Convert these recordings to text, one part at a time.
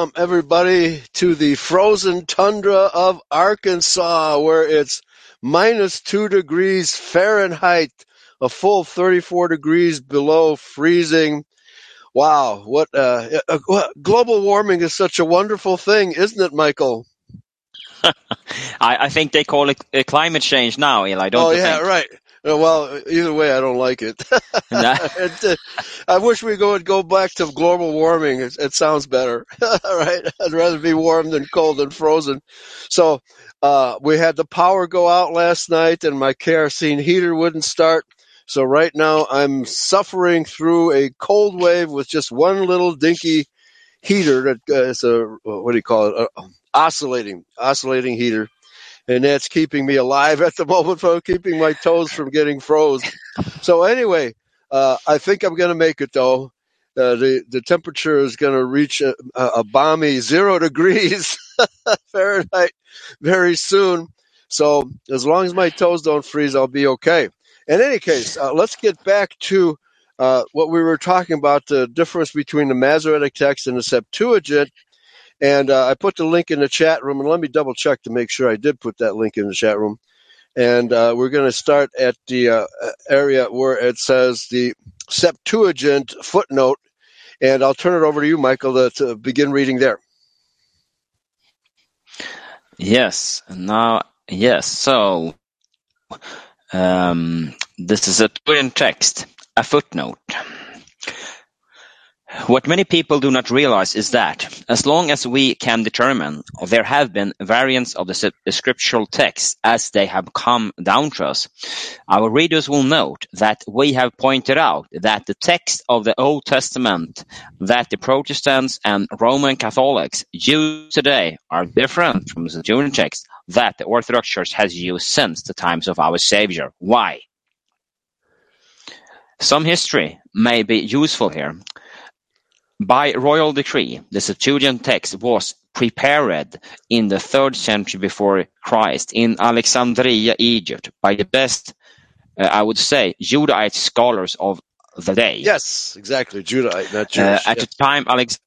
Welcome, everybody, to the frozen tundra of Arkansas, where it's minus two degrees Fahrenheit, a full 34 degrees below freezing. Wow, what uh, uh, global warming is such a wonderful thing, isn't it, Michael? I, I, think they call it uh, climate change now, Eli. Don't oh, you yeah, think? right. Uh, well, either way, I don't like it. it uh, I wish we would go back to global warming. It, it sounds better, right? I'd rather be warm than cold and frozen. So uh, we had the power go out last night, and my kerosene heater wouldn't start. So right now, I'm suffering through a cold wave with just one little dinky heater that uh, is a what do you call it? A oscillating oscillating heater and that's keeping me alive at the moment for keeping my toes from getting froze. So anyway, uh, I think I'm going to make it though. Uh, the the temperature is going to reach a, a, balmy zero degrees Fahrenheit very soon. So as long as my toes don't freeze, I'll be okay. In any case, uh, let's get back to uh, what we were talking about: the difference between the Masoretic text and the Septuagint. And uh, I put the link in the chat room, and let me double check to make sure I did put that link in the chat room. And uh, we're going to start at the uh, area where it says the Septuagint footnote. And I'll turn it over to you, Michael, to, to begin reading there. Yes. Now, yes. So, um, this is a Septuagint text, a footnote. What many people do not realize is that, as long as we can determine, there have been variants of the scriptural texts as they have come down to us, our readers will note that we have pointed out that the text of the Old Testament that the Protestants and Roman Catholics use today are different from the Jewish text that the Orthodox Church has used since the times of our Savior. Why? Some history may be useful here. By royal decree, the Septuagint text was prepared in the third century before Christ in Alexandria, Egypt, by the best, uh, I would say, Judahite scholars of the day. Yes, exactly, Judahite, not Jewish. Uh, at the time, Alex.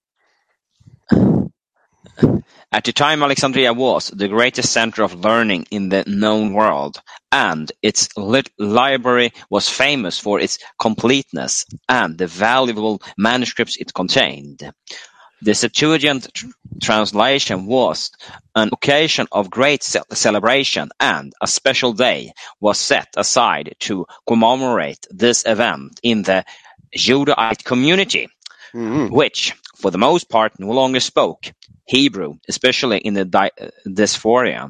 At the time Alexandria was the greatest center of learning in the known world, and its library was famous for its completeness and the valuable manuscripts it contained. The Septuagint translation was an occasion of great celebration and a special day was set aside to commemorate this event in the Judahite community, mm-hmm. which, for the most part, no longer spoke Hebrew, especially in the diaspora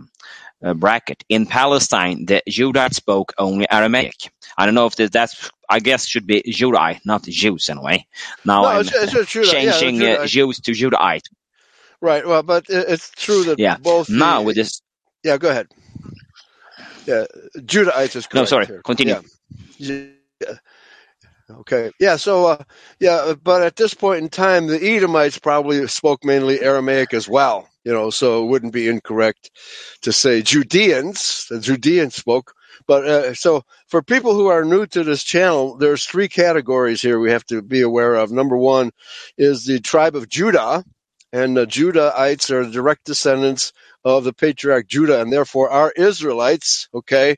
uh, bracket. In Palestine, the Judites spoke only Aramaic. I don't know if that's, I guess should be Judite, not Jews anyway. Now no, I'm it's, it's changing yeah, uh, Jews to Judite. Right. Well, but it's true that yeah. both. Now the, with this. Yeah, go ahead. Yeah, Judite is correct. No, sorry. Here. Continue. Yeah. yeah. Okay. Yeah. So, uh, yeah, but at this point in time, the Edomites probably spoke mainly Aramaic as well. You know, so it wouldn't be incorrect to say Judeans. The Judeans spoke. But uh, so for people who are new to this channel, there's three categories here we have to be aware of. Number one is the tribe of Judah, and the Judahites are direct descendants of the patriarch Judah, and therefore are Israelites. Okay.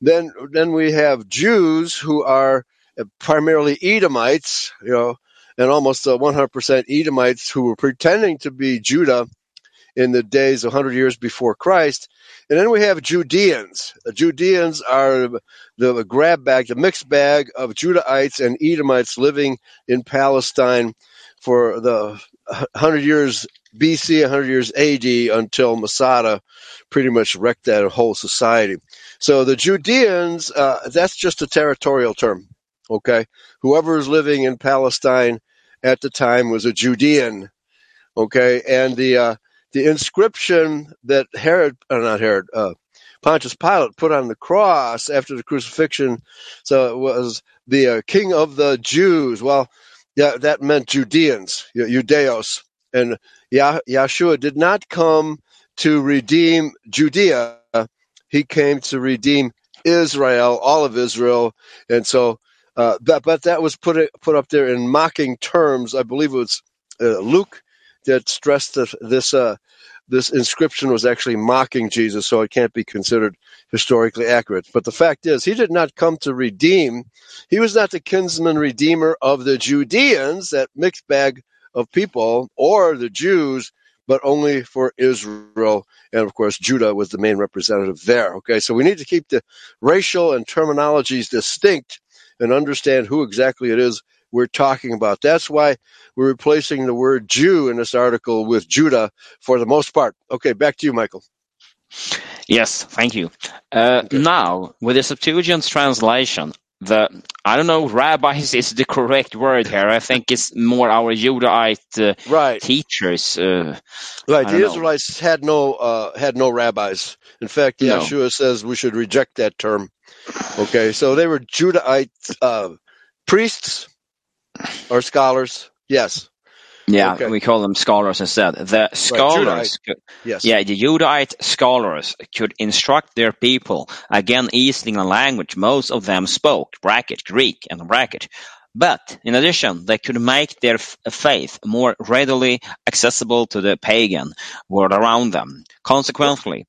Then, then we have Jews who are primarily Edomites, you know, and almost 100% uh, Edomites who were pretending to be Judah in the days 100 years before Christ. And then we have Judeans. Judeans are the grab bag, the mixed bag of Judahites and Edomites living in Palestine for the 100 years BC, 100 years AD until Masada pretty much wrecked that whole society. So the Judeans, uh, that's just a territorial term. Okay, whoever is living in Palestine at the time was a Judean. Okay, and the uh, the inscription that Herod, uh, not Herod, uh, Pontius Pilate put on the cross after the crucifixion, so it was the uh, King of the Jews. Well, yeah, that meant Judeans, Judeos, and Yeshua did not come to redeem Judea; he came to redeem Israel, all of Israel, and so uh, but, but that was put put up there in mocking terms. I believe it was uh, Luke that stressed that this uh, this inscription was actually mocking Jesus, so it can't be considered historically accurate. But the fact is, he did not come to redeem. He was not the kinsman redeemer of the Judeans, that mixed bag of people, or the Jews, but only for Israel. And of course, Judah was the main representative there. Okay, so we need to keep the racial and terminologies distinct and understand who exactly it is we're talking about. That's why we're replacing the word Jew in this article with Judah for the most part. Okay, back to you, Michael. Yes, thank you. Uh, okay. Now, with the Septuagint translation, the I don't know, rabbis is the correct word here. I think it's more our Judahite uh, right. teachers. Uh, right, the Israelites know. had no uh, had no rabbis. In fact, no. Yeshua says we should reject that term. Okay, so they were Judahite uh, priests or scholars. Yes. Yeah, okay. we call them scholars instead. The scholars, right, could, yes. yeah, the Judahite scholars could instruct their people again using a language most of them spoke, bracket Greek and bracket. But in addition, they could make their faith more readily accessible to the pagan world around them. Consequently,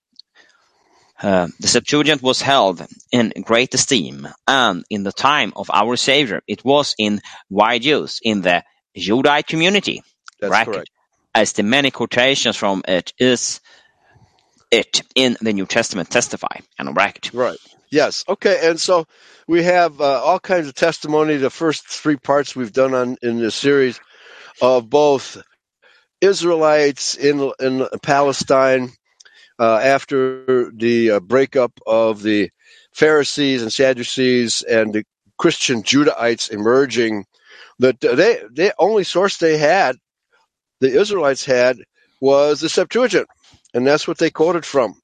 uh, the Septuagint was held in great esteem, and in the time of our Savior, it was in wide use in the Judite community. That's bracket, correct. As the many quotations from it is it in the New Testament testify, and bracket. Right. Yes. Okay. And so we have uh, all kinds of testimony. The first three parts we've done on in this series of both Israelites in in Palestine uh, after the uh, breakup of the Pharisees and Sadducees and the Christian Judahites emerging, that they the only source they had, the Israelites had, was the Septuagint, and that's what they quoted from.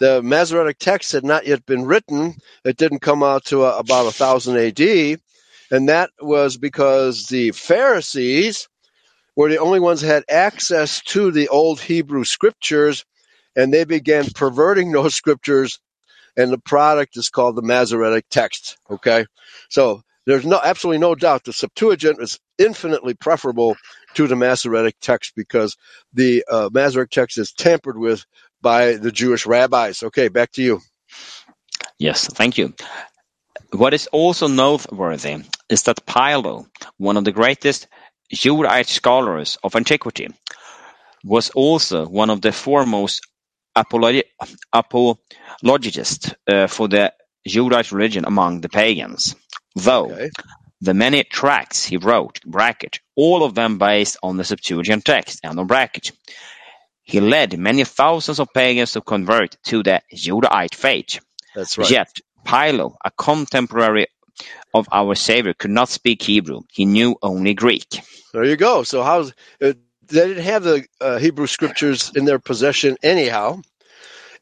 The Masoretic text had not yet been written; it didn't come out to uh, about 1000 A.D., and that was because the Pharisees were the only ones had access to the old Hebrew scriptures and they began perverting those scriptures, and the product is called the Masoretic text. Okay, so there's no absolutely no doubt the Septuagint is infinitely preferable to the Masoretic text because the uh, Masoretic text is tampered with by the Jewish rabbis. Okay, back to you. Yes, thank you. What is also noteworthy is that Philo, one of the greatest Judaic scholars of antiquity, was also one of the foremost apologist uh, for the Judaic religion among the pagans, though okay. the many tracts he wrote bracket, all of them based on the Septuagint text and on bracket. He led many thousands of pagans to convert to the Judaite faith. That's right. Yet Philo, a contemporary of our Savior, could not speak Hebrew. He knew only Greek. There you go. So how uh, they didn't have the uh, Hebrew scriptures in their possession anyhow.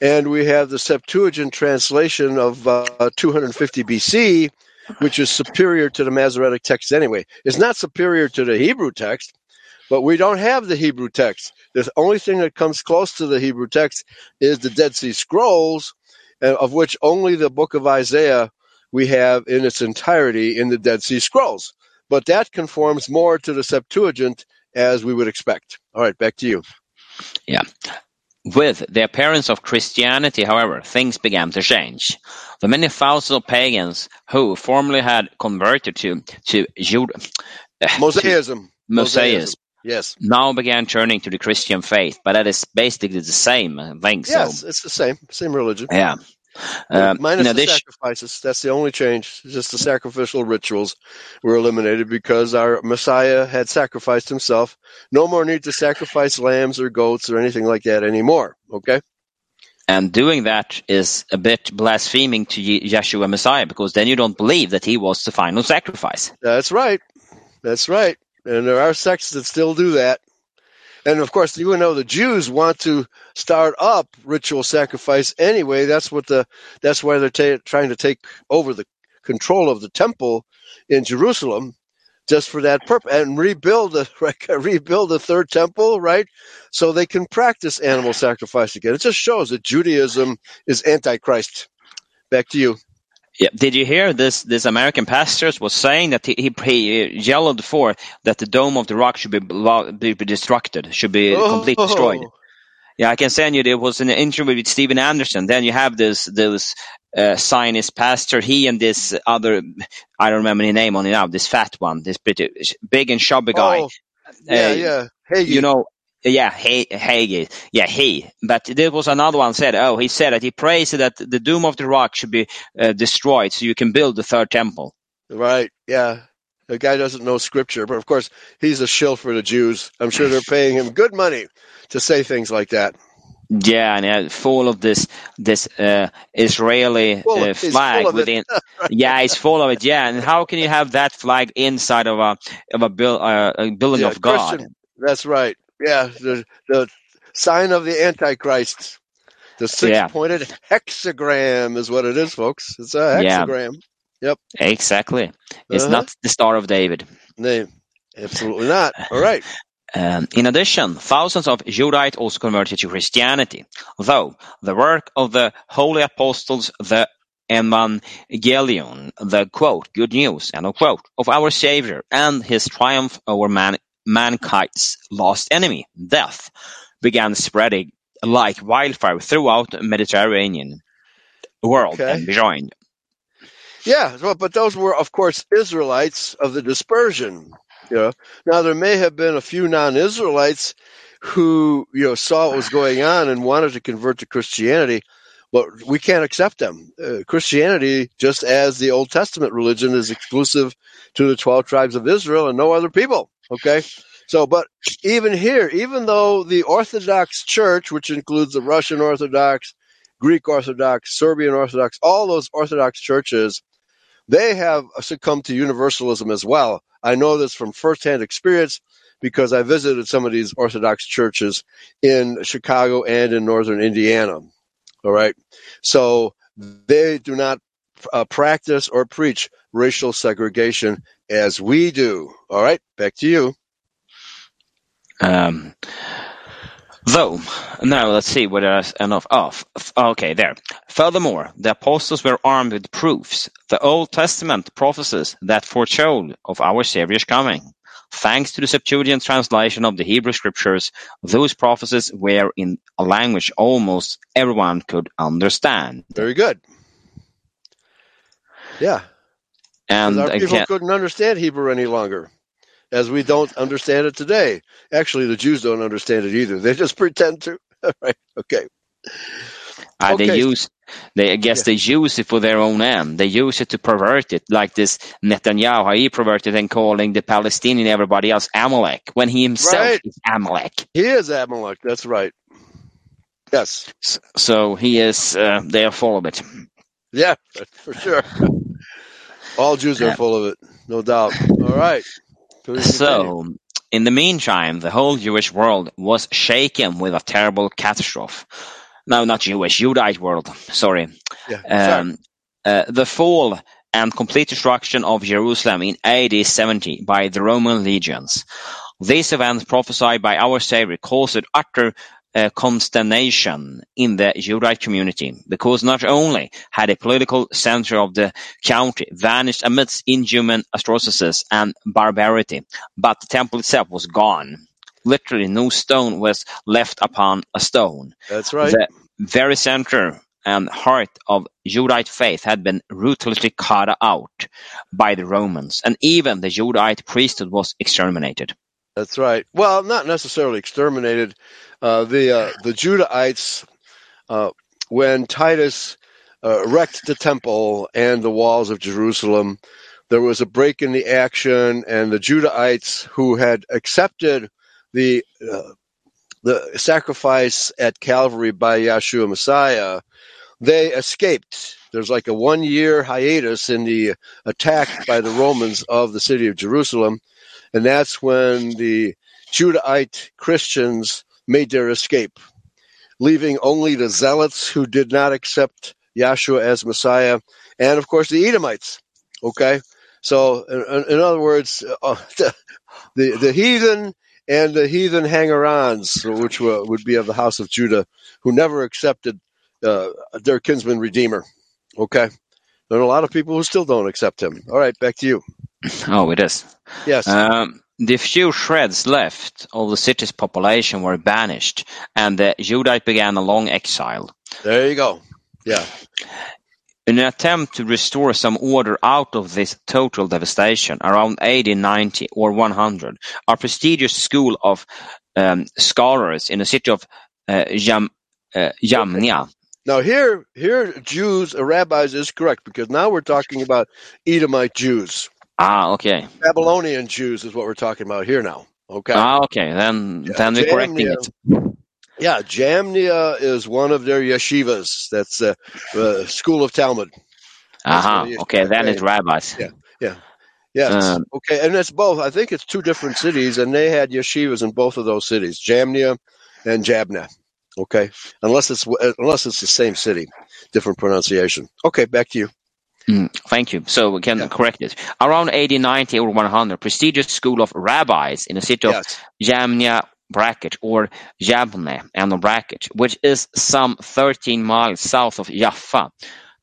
And we have the Septuagint translation of uh, 250 BC, which is superior to the Masoretic text anyway. It's not superior to the Hebrew text, but we don't have the Hebrew text. The only thing that comes close to the Hebrew text is the Dead Sea Scrolls, of which only the book of Isaiah we have in its entirety in the Dead Sea Scrolls. But that conforms more to the Septuagint as we would expect. All right, back to you. Yeah. With the appearance of Christianity, however, things began to change. The many thousands of pagans who formerly had converted to to Jude, eh, Mosaism, Mosaism, yes, now began turning to the Christian faith. But that is basically the same thing. Yes, so. it's the same, same religion. Yeah. Um, Minus the sacrifices. That's the only change. Just the sacrificial rituals were eliminated because our Messiah had sacrificed himself. No more need to sacrifice lambs or goats or anything like that anymore. Okay? And doing that is a bit blaspheming to Yeshua Messiah because then you don't believe that he was the final sacrifice. That's right. That's right. And there are sects that still do that. And of course, you know the Jews want to start up ritual sacrifice anyway, that's what the that's why they're ta- trying to take over the control of the temple in Jerusalem, just for that purpose, and rebuild the rebuild the third temple, right? So they can practice animal sacrifice again. It just shows that Judaism is antichrist. Back to you. Yeah. Did you hear this? This American pastor was saying that he, he, he yelled for that the dome of the rock should be be, be destructed, should be oh. completely destroyed. Yeah, I can send you. There was an interview with Steven Anderson. Then you have this this uh, Zionist pastor. He and this other, I don't remember his name on it now. This fat one, this pretty big and chubby guy. Oh, yeah, uh, yeah. Hey, you know, yeah, he, Hagee. Yeah, he. But there was another one said, oh, he said that he prays that the doom of the rock should be uh, destroyed so you can build the third temple. Right. Yeah. The guy doesn't know scripture, but of course he's a shill for the Jews. I'm sure they're paying him good money to say things like that. Yeah, and uh, full of this this uh, Israeli uh, flag within. yeah, it's full of it. Yeah, and how can you have that flag inside of a of a, build, uh, a building yeah, of God? Christian, that's right. Yeah, the the sign of the Antichrist. The six-pointed yeah. hexagram is what it is, folks. It's a hexagram. Yeah. Yep. Exactly. It's uh-huh. not the Star of David. No, absolutely not. All right. Um, in addition, thousands of Judaite also converted to Christianity, though the work of the holy apostles, the Evangelion, the quote, good news, end of quote, of our Savior and his triumph over man, mankind's last enemy, death, began spreading like wildfire throughout the Mediterranean world okay. and beyond. Yeah, well, but those were, of course, Israelites of the dispersion. You know, now there may have been a few non-Israelites who you know saw what was going on and wanted to convert to Christianity, but we can't accept them. Uh, Christianity, just as the Old Testament religion, is exclusive to the twelve tribes of Israel and no other people. Okay, so but even here, even though the Orthodox Church, which includes the Russian Orthodox, Greek Orthodox, Serbian Orthodox, all those Orthodox churches, they have succumbed to universalism as well. I know this from firsthand experience because I visited some of these Orthodox churches in Chicago and in northern Indiana. All right. So they do not uh, practice or preach racial segregation as we do. All right. Back to you. Um, Though, now let's see whether there's enough. Oh, okay, there. Furthermore, the apostles were armed with proofs, the Old Testament prophecies that foretold of our Savior's coming. Thanks to the Septuagint translation of the Hebrew Scriptures, those prophecies were in a language almost everyone could understand. Very good. Yeah. And our people again, couldn't understand Hebrew any longer as we don't understand it today. Actually, the Jews don't understand it either. They just pretend to. right? Okay. Uh, okay. They use, they I guess yeah. they use it for their own end. They use it to pervert it, like this Netanyahu. How he perverted and calling the Palestinian everybody else Amalek when he himself right. is Amalek. He is Amalek. That's right. Yes. So he is. Uh, they are full of it. Yeah, for sure. All Jews are full of it, no doubt. All right. So, in the meantime, the whole Jewish world was shaken with a terrible catastrophe. No, not Jewish, Judite world. Sorry. Yeah, um, uh, the fall and complete destruction of Jerusalem in AD 70 by the Roman legions. These events prophesied by our Savior caused utter Uh, consternation in the Judite community because not only had the political center of the county vanished amidst inhuman atrocities and barbarity, but the temple itself was gone. Literally, no stone was left upon a stone. That's right. The very center and heart of Judite faith had been ruthlessly cut out by the Romans, and even the Judite priesthood was exterminated. That's right. Well, not necessarily exterminated. Uh, the uh, the Judahites, uh, when Titus uh, wrecked the temple and the walls of Jerusalem, there was a break in the action, and the Judahites who had accepted the uh, the sacrifice at Calvary by Yeshua Messiah, they escaped. There's like a one year hiatus in the attack by the Romans of the city of Jerusalem, and that's when the Judahite Christians made their escape, leaving only the zealots who did not accept Yahshua as Messiah, and of course the Edomites. Okay, so in, in other words, uh, the, the, the heathen and the heathen hanger-ons, which were, would be of the house of Judah, who never accepted uh, their kinsman redeemer. Okay, There are a lot of people who still don't accept him. All right, back to you. Oh, it is. Yes. Um, the few shreds left of the city's population were banished, and the Judite began a long exile. there you go. Yeah. In an attempt to restore some order out of this total devastation, around 80, 90, or 100, a prestigious school of um, scholars in the city of uh, Jam, uh, Jamnia Now here, here, Jews, uh, rabbis is correct because now we're talking about Edomite Jews. Ah, okay. Babylonian Jews is what we're talking about here now. Okay. Ah, okay. Then, Yeah, then we're correcting it. Yeah, Jamnia is one of their yeshivas. That's the uh, school of Talmud. Aha. what it is. Okay. Then it's rabbis. Yeah. Yes. Um, okay, and it's both. I think it's two different cities, and they had yeshivas in both of those cities, Jamnia and Jabna. Okay, unless it's unless it's the same city, different pronunciation. Okay, back to you. Mm, thank you. So we can Yeah. correct it. Around 80, 90, or 100, prestigious school of rabbis in the city of Yes. Jamnia bracket or Jabne and bracket, which is some 13 miles south of Jaffa,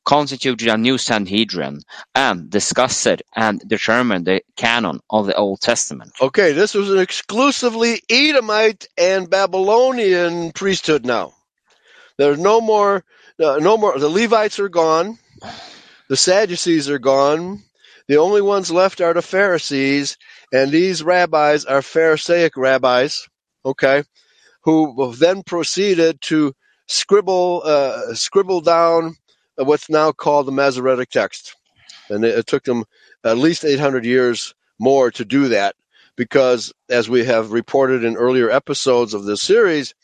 constituted a new Sanhedrin and discussed and determined the canon of the Old Testament. Okay, this was an exclusively Edomite and Babylonian priesthood. Now, there's no more, uh, no more. The Levites are gone. The Sadducees are gone. The only ones left are the Pharisees, and these rabbis are Pharisaic rabbis. Okay, who then proceeded to scribble, uh, scribble down what's now called the Masoretic text, and it, took them at least 800 years more to do that because, as we have reported in earlier episodes of this series,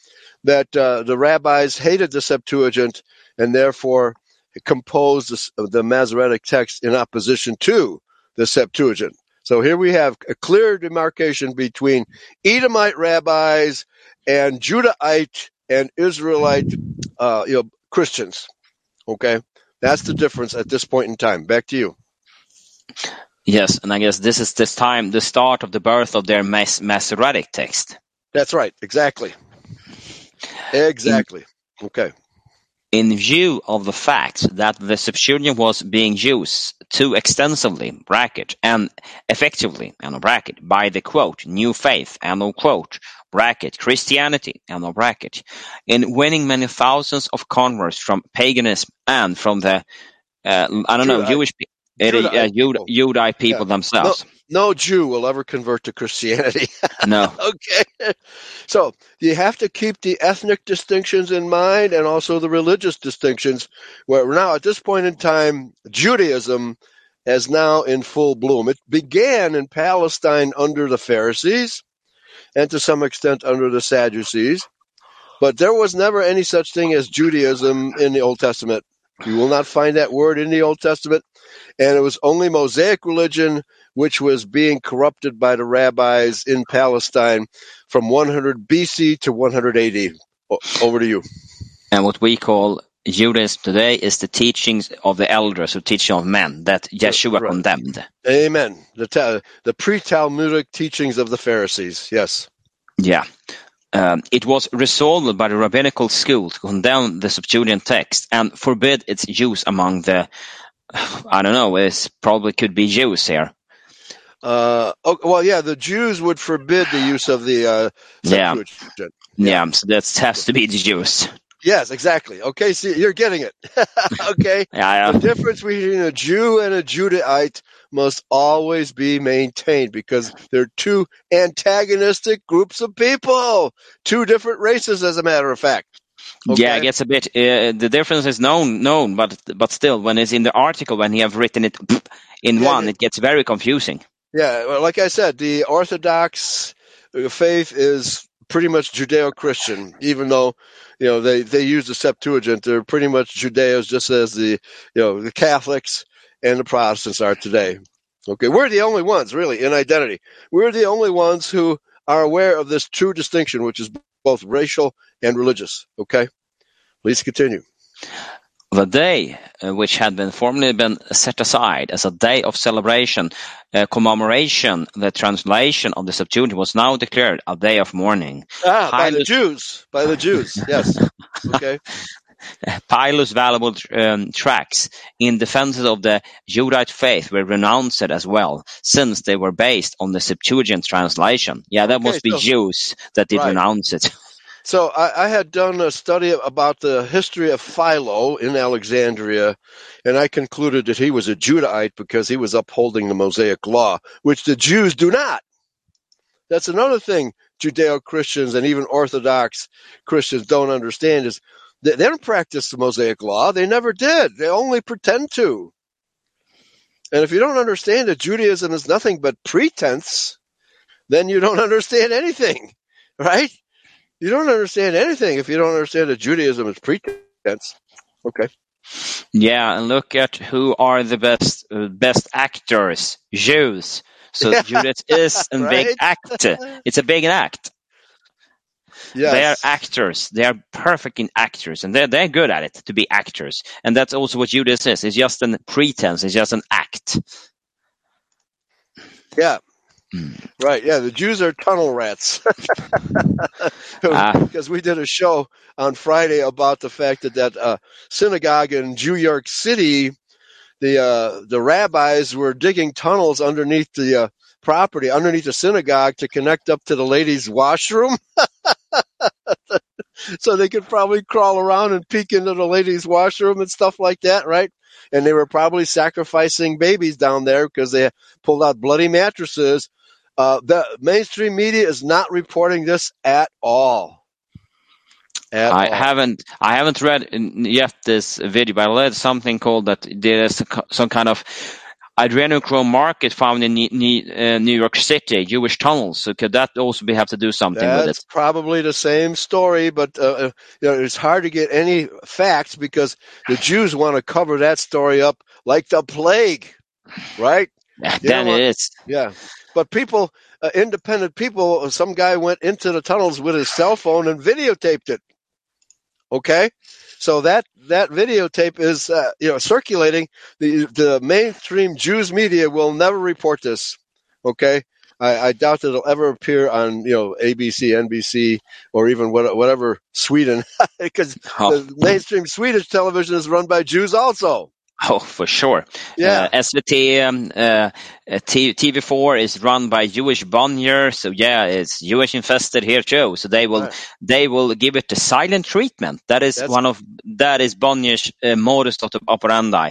that uh, the rabbis hated the Septuagint and therefore composed the, the Masoretic text in opposition to the Septuagint. So here we have a clear demarcation between Edomite rabbis and Judahite and Israelite, uh, you know, Christians. Okay, that's the difference at this point in time. Back to you. Yes, and I guess this is this time the start of the birth of their Mas- Masoretic text. That's right. Exactly. Exactly. Okay. In view of the fact that the Septuagint was being used too extensively bracket and effectively and bracket by the quote new faith and quote bracket Christianity and bracket in winning many thousands of converts from paganism and from the uh, I don't know Jewish pe- it is, uh, Judite people. Judite people themselves. No Jew will ever convert to Christianity. No. okay. So you have to keep the ethnic distinctions in mind and also the religious distinctions. Where now, at this point in time, Judaism is now in full bloom. It began in Palestine under the Pharisees and to some extent under the Sadducees. But there was never any such thing as Judaism in the Old Testament. You will not find that word in the Old Testament. And it was only Mosaic religion which was being corrupted by the rabbis in Palestine from 100 BC to 180. O- Over to you. And what we call Judaism today is the teachings of the elders who teach of men that Yeshua Right. condemned. Amen. The, the pre Talmudic teachings of the Pharisees. Yes. Yeah. Um, it was resolved by the rabbinical school to condemn the Septuagint text and forbid its use among the, I don't know, it probably could be Jews here. Uh, oh, well, yeah, the Jews would forbid the use of the uh, Yeah. Septuagint. Yeah, so that has to be the Jews. Yes, exactly. Okay, see, you're getting it. okay. Yeah, The difference between a Jew and a Judahite must always be maintained because they're two antagonistic groups of people, two different races, as a matter of fact. Okay. Yeah, it gets a bit. Uh, the difference is known, known, but but still, when it's in the article, when you have written it in Yeah, one, yeah. it gets very confusing. Yeah, well, like I said, the Orthodox uh, faith is pretty much Judeo-Christian, even though you know they they use the Septuagint. They're pretty much Judeos, just as the you know the Catholics and the Protestants are today. Okay, we're the only ones really in identity. We're the only ones who are aware of this true distinction, which is both racial and religious. Okay, please continue. The day, uh, which had been formerly been set aside as a day of celebration, uh, commemoration, the translation of the Septuagint was now declared a day of mourning. Ah, by the Jews, by the Jews. Yes. Okay. Philo's valuable um, tracts in defense of the Judite faith were renounced as well, since they were based on the Septuagint translation. Yeah, that Okay, must be so- Jews that did Right. renounce it. So I, I had done a study about the history of Philo in Alexandria, and I concluded that he was a Judahite because he was upholding the Mosaic law, which the Jews do not. That's another thing Judeo Christians and even Orthodox Christians don't understand is they, they don't practice the Mosaic law. They never did. They only pretend to. And if you don't understand that Judaism is nothing but pretense, then you don't understand anything, right? You don't understand anything if you don't understand that Judaism is pretense. Okay. Yeah, and look at who are the best uh, best actors, Jews. So Yeah. Judas is a big Right? act. It's a big act. Yes. They are actors. They are perfect in actors, and they're they're good at it to be actors. And that's also what Judas is. It's just a pretense. It's just an act. Yeah. Hmm. Right. Yeah. The Jews are tunnel rats. Ah. Because we did a show on Friday about the fact that that uh, synagogue in New York City, the uh, the rabbis were digging tunnels underneath the uh, property, underneath the synagogue, to connect up to the ladies' washroom. so they could probably crawl around and peek into the ladies' washroom and stuff like that, right? And they were probably sacrificing babies down there because they pulled out bloody mattresses. Uh, the mainstream media is not reporting this at all. At I all. haven't I haven't read yet this video, but I read something called that there's some kind of adrenochrome market found in New, uh, New York City, Jewish tunnels. So could that also be have to do something with That's it? probably the same story, but uh, uh, you know, it's hard to get any facts because the Jews want to cover that story up like the plague, right? then want- it is. Yeah, but people, uh, independent people, some guy went into the tunnels with his cell phone and videotaped it. Okay, so that that videotape is uh, you know circulating. The the mainstream Jews media will never report this. Okay, I, I doubt that it'll ever appear on you know ABC, NBC, or even what, whatever Sweden, because Oh, the mainstream Swedish television is run by Jews also. oh, for sure. Yeah, Uh, SVT um, uh, uh, TV4 is run by Jewish Bonnier, so yeah, it's Jewish infested here too. So they will Right. they will give it the silent treatment. That is That's- one of that is Bonnier's uh, modus operandi,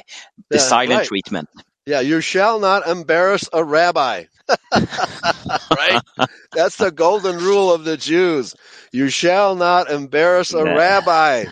the Yeah, silent right. treatment. Yeah, you shall not embarrass a rabbi. right? That's the golden rule of the Jews. You shall not embarrass a Yeah. rabbi.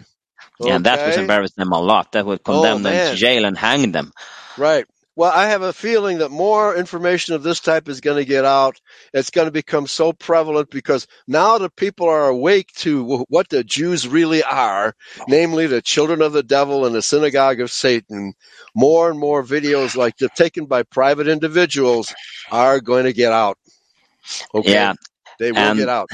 Yeah, and that would Okay? embarrass them a lot. That would oh, condemn them to jail and hang them. Right. Well, I have a feeling that more information of this type is going to get out. It's going to become so prevalent because now the people are awake to what the Jews really are, namely the children of the devil and the synagogue of Satan. More and more videos like the taken by private individuals are going to get out. Okay. Yeah, They will and- get out.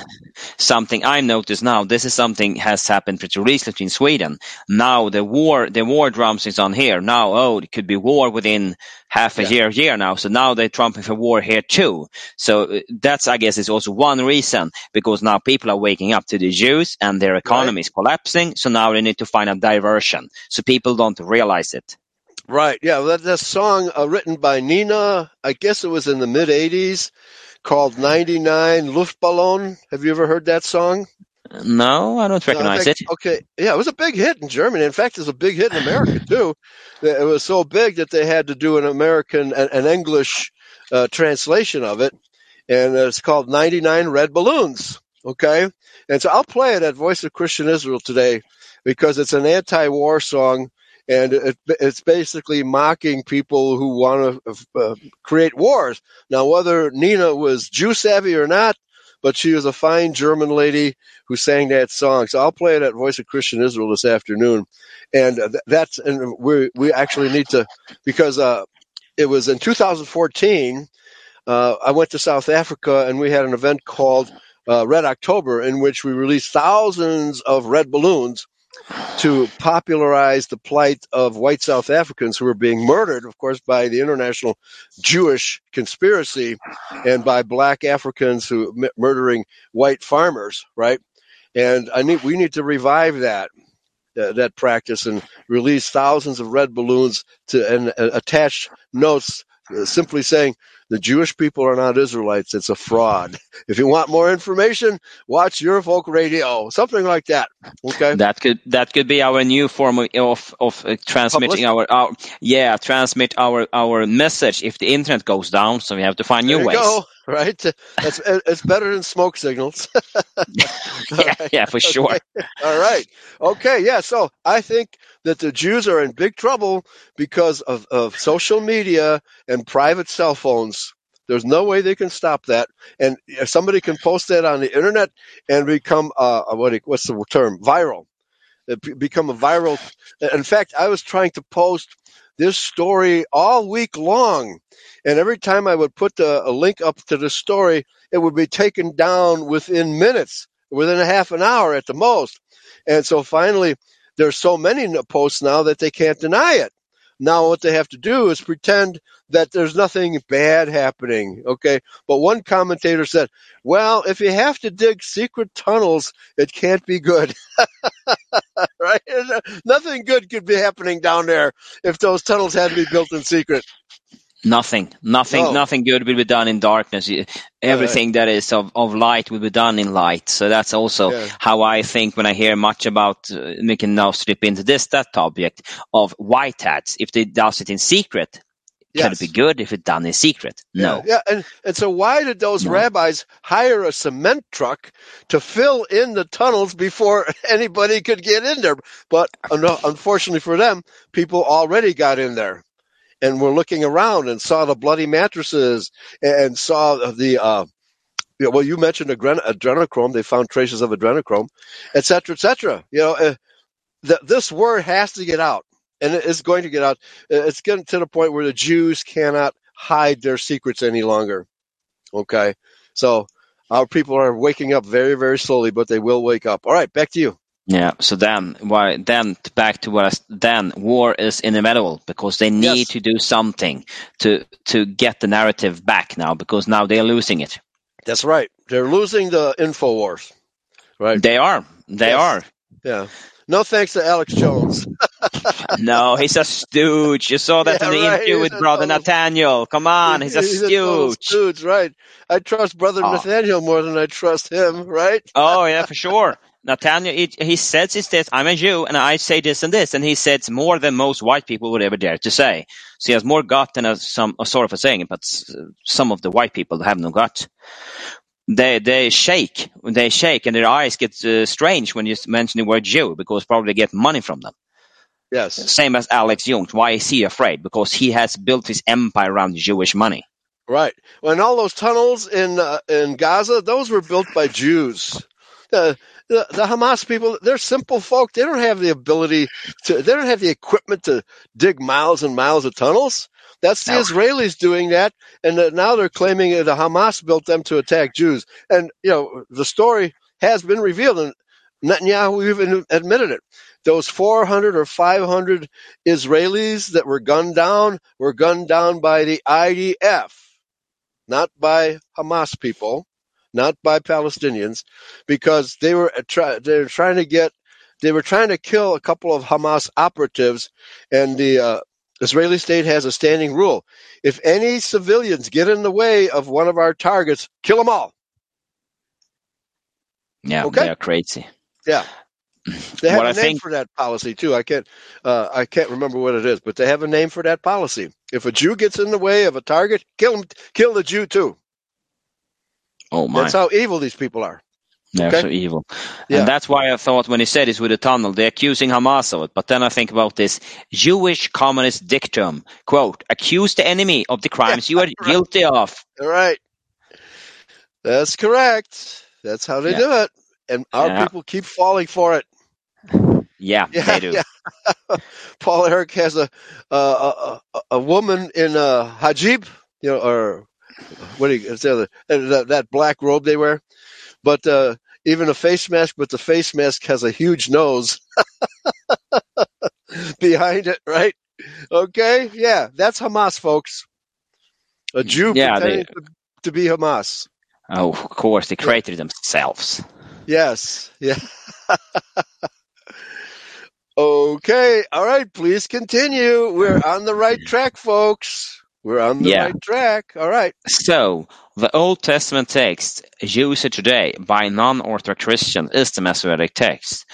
something I notice now. This is something has happened pretty recently in Sweden. Now the war, the war drums is on here. Now, oh, it could be war within half a Yeah. year, year now. So now they're trumping for war here too. So uh, that's, I guess, is also one reason because now people are waking up to the Jews and their economy is collapsing. So now they need to find a diversion. So people don't realize it. Right. Yeah. That, that song uh, written by Nina, I guess it was in the mid 80s, called 99 Luftballon. Have you ever heard that song? No, I don't No, I recognize think- it. Okay. Yeah, it was a big hit in Germany. In fact, it was a big hit in America, too. It was so big that they had to do an American, an, an English uh, translation of it. And it's called 99 Red Balloons. Okay. And so I'll play it at Voice of Christian Israel today because it's an anti war song. And it, it's basically mocking people who want to uh, create wars. Now, whether Nena was Jew savvy or not, but she was a fine German lady who sang that song. So I'll play it at Voice of Christian Israel this afternoon, and uh, th- that's and we we actually need to because uh, it was in 2014. Uh, I went to South Africa and we had an event called uh, Red October in which we released thousands of red balloons to popularize the plight of white South Africans who were being murdered, of course, by the international Jewish conspiracy and by black Africans who m- murdering white farmers, right? And I need we need to revive that. uh, that practice and release thousands of red balloons to and attach notes uh, simply saying the Jewish people are not Israelites. It's a fraud. If you want more information, watch Eurofolk Radio, something like that. Okay. That could that could be our new form of of, uh, transmitting our, our yeah transmit our our message if the internet goes down. So we have to find new ways. Go, right. It's it's better than smoke signals. yeah, right. yeah, for sure. Okay. All right. Okay. Yeah. So I think that the Jews are in big trouble because of, of social media and private cell phones. There's no way they can stop that. And if somebody can post that on the internet and become uh, what what's the term viral, it become a viral. In fact, I was trying to post this story all week long, and every time I would put the, a link up to the story, it would be taken down within minutes, within a half an hour at the most. And so finally, there's so many posts now that they can't deny it. Now what they have to do is pretend that there's nothing bad happening. Okay. But one commentator said, well, if you have to dig secret tunnels, it can't be good. right? Nothing good could be happening down there if those tunnels had to be built in secret. Nothing, nothing, no. nothing good will be done in darkness. Everything right. that is of, of light will be done in light. So that's also yeah. how I think when I hear much about, uh, we can now slip into this, that object of white hats. If they does it in secret, yes. can it be good if it's done in secret? No. Yeah, yeah. And, and so why did those no. rabbis hire a cement truck to fill in the tunnels before anybody could get in there? But unfortunately for them, people already got in there and were looking around and saw the bloody mattresses and saw the uh, well, you mentioned adrenochrome. They found traces of adrenochrome, et cetera, et cetera. You know, uh, th- this word has to get out, and it's going to get out. Uh, it's getting to the point where the Jews cannot hide their secrets any longer. Okay, so our people are waking up very, very slowly, but they will wake up. All right, back to you. Yeah. So then, why then back to what I, then war is inevitable because they need yes. to do something to to get the narrative back now because now they're losing it. That's right. They're losing the info wars. Right. They are. They yes. are. Yeah. No thanks to Alex Jones. no, he's a stooge. You saw that yeah, in the right. interview with brother Nathaniel. Come on, he's a he's stooge. A stooge, right? I trust brother oh. Nathaniel more than I trust him, right? oh yeah, for sure. Nathaniel, he, he says it's this, I'm a Jew, and I say this and this, and he says more than most white people would ever dare to say. So he has more gut than a, some, a sort of a saying, but some of the white people have no gut. They they shake, they shake, and their eyes get uh, strange when you mention the word Jew, because probably they get money from them. Yes. Same as Alex Jones. Why is he afraid? Because he has built his empire around Jewish money. Right. Well, and all those tunnels in uh, in Gaza, those were built by Jews. Uh, the, the Hamas people, they're simple folk. They don't have the ability to, they don't have the equipment to dig miles and miles of tunnels. That's the no. Israelis doing that, and now they're claiming that the Hamas built them to attack Jews. And you know the story has been revealed, and Netanyahu even admitted it. Those 400 or 500 Israelis that were gunned down were gunned down by the IDF, not by Hamas people not by Palestinians, because they were try, they were trying to get they were trying to kill a couple of Hamas operatives, and the uh, Israeli state has a standing rule: if any civilians get in the way of one of our targets, kill them all. Yeah, okay? they are crazy. Yeah. They have what a I name think... for that policy too. I can't, uh, I can't remember what it is, but they have a name for that policy. If a Jew gets in the way of a target, kill him, kill the Jew too. Oh my! That's how evil these people are. They're okay? so evil. Yeah. And that's why I thought when he said this with the tunnel, they're accusing Hamas of it. But then I think about this Jewish communist dictum, quote, accuse the enemy of the crimes you are right. guilty of. Right. That's correct. That's how they yeah. do it. And our yeah. people keep falling for it. Yeah, yeah they do. Yeah. Paul Eric has a, a, a, a woman in a hijab, you know, or what do you, it's the other, that, that black robe they wear. But uh, even a face mask, but the face mask has a huge nose behind it, right? Okay, yeah, that's Hamas, folks. A Jew yeah, pretending they, to, to, be Hamas. Oh, of course, they created yeah. themselves. Yes, yeah. Okay, all right, please continue. We're oh, on the right track, folks. We're on the Yeah. right track. All right. So, the Old Testament text used today by non-Orthodox Christians is the Masoretic text,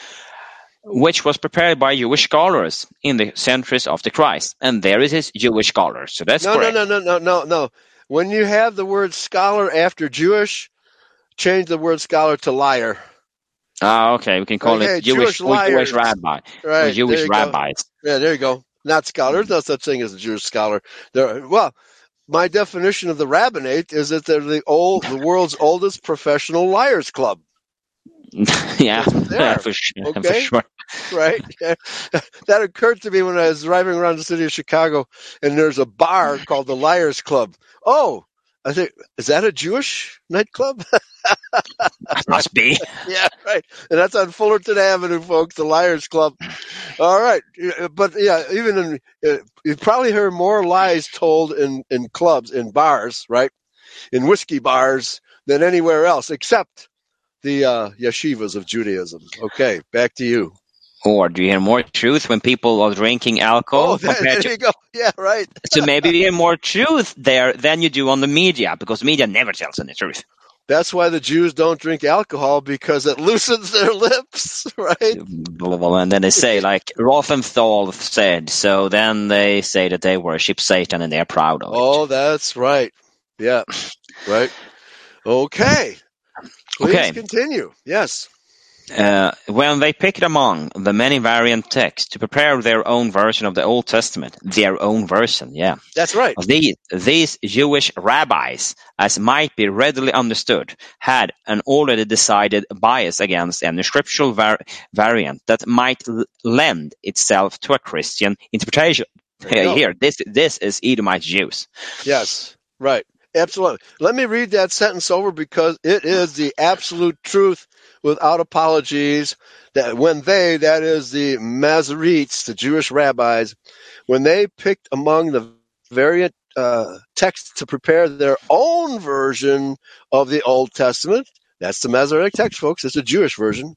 which was prepared by Jewish scholars in the centuries after Christ. And there it is, Jewish scholars. So that's No, no, no, no, no, no, no. When you have the word scholar after Jewish, change the word scholar to liar. Ah, okay, we can call Okay, it Jewish, Jewish Jewish rabbi, Right. Jewish there you go. rabbis. Yeah, there you go. Not scholar. There's no such thing as a Jewish scholar. There, well, my definition of the rabbinate is that they're the old, the world's oldest professional liars club. yeah, That's what they yeah, for sure. For Okay. sure. right? that occurred to me when I was driving around the city of Chicago, and there's a bar called the Liars Club. Oh, I think is that a Jewish nightclub? Must be. yeah, right. And that's on Fullerton Avenue, folks. The Liars Club. All right, but yeah, even in uh, you probably hear more lies told in in clubs, in bars, right, in whiskey bars than anywhere else, except the uh, yeshivas of Judaism. Okay, back to you. Or do you hear more truth when people are drinking alcohol Oh, there, there to you go. Yeah, right. so maybe you hear more truth there than you do on the media because media never tells any truth. That's why the Jews don't drink alcohol because it loosens their lips, right? And then they say like Rosenthal said, so then they say that they worship Satan and they're proud of it. Oh, that's right. Yeah, right. Okay. Please Okay. continue. Yes. Uh, when they picked among the many variant texts to prepare their own version of the Old Testament, their own version, yeah. That's right. These, these Jewish rabbis, as might be readily understood, had an already decided bias against any scriptural var- variant that might lend itself to a Christian interpretation. Go. Here, this this is Edomite Jews. Yes. Right. Absolutely. Let me read that sentence over because it is the absolute truth without apologies that when they, that is the Masoretes, the Jewish rabbis, when they picked among the variant uh, texts to prepare their own version of the Old Testament, that's the Masoretic text, folks, it's a Jewish version.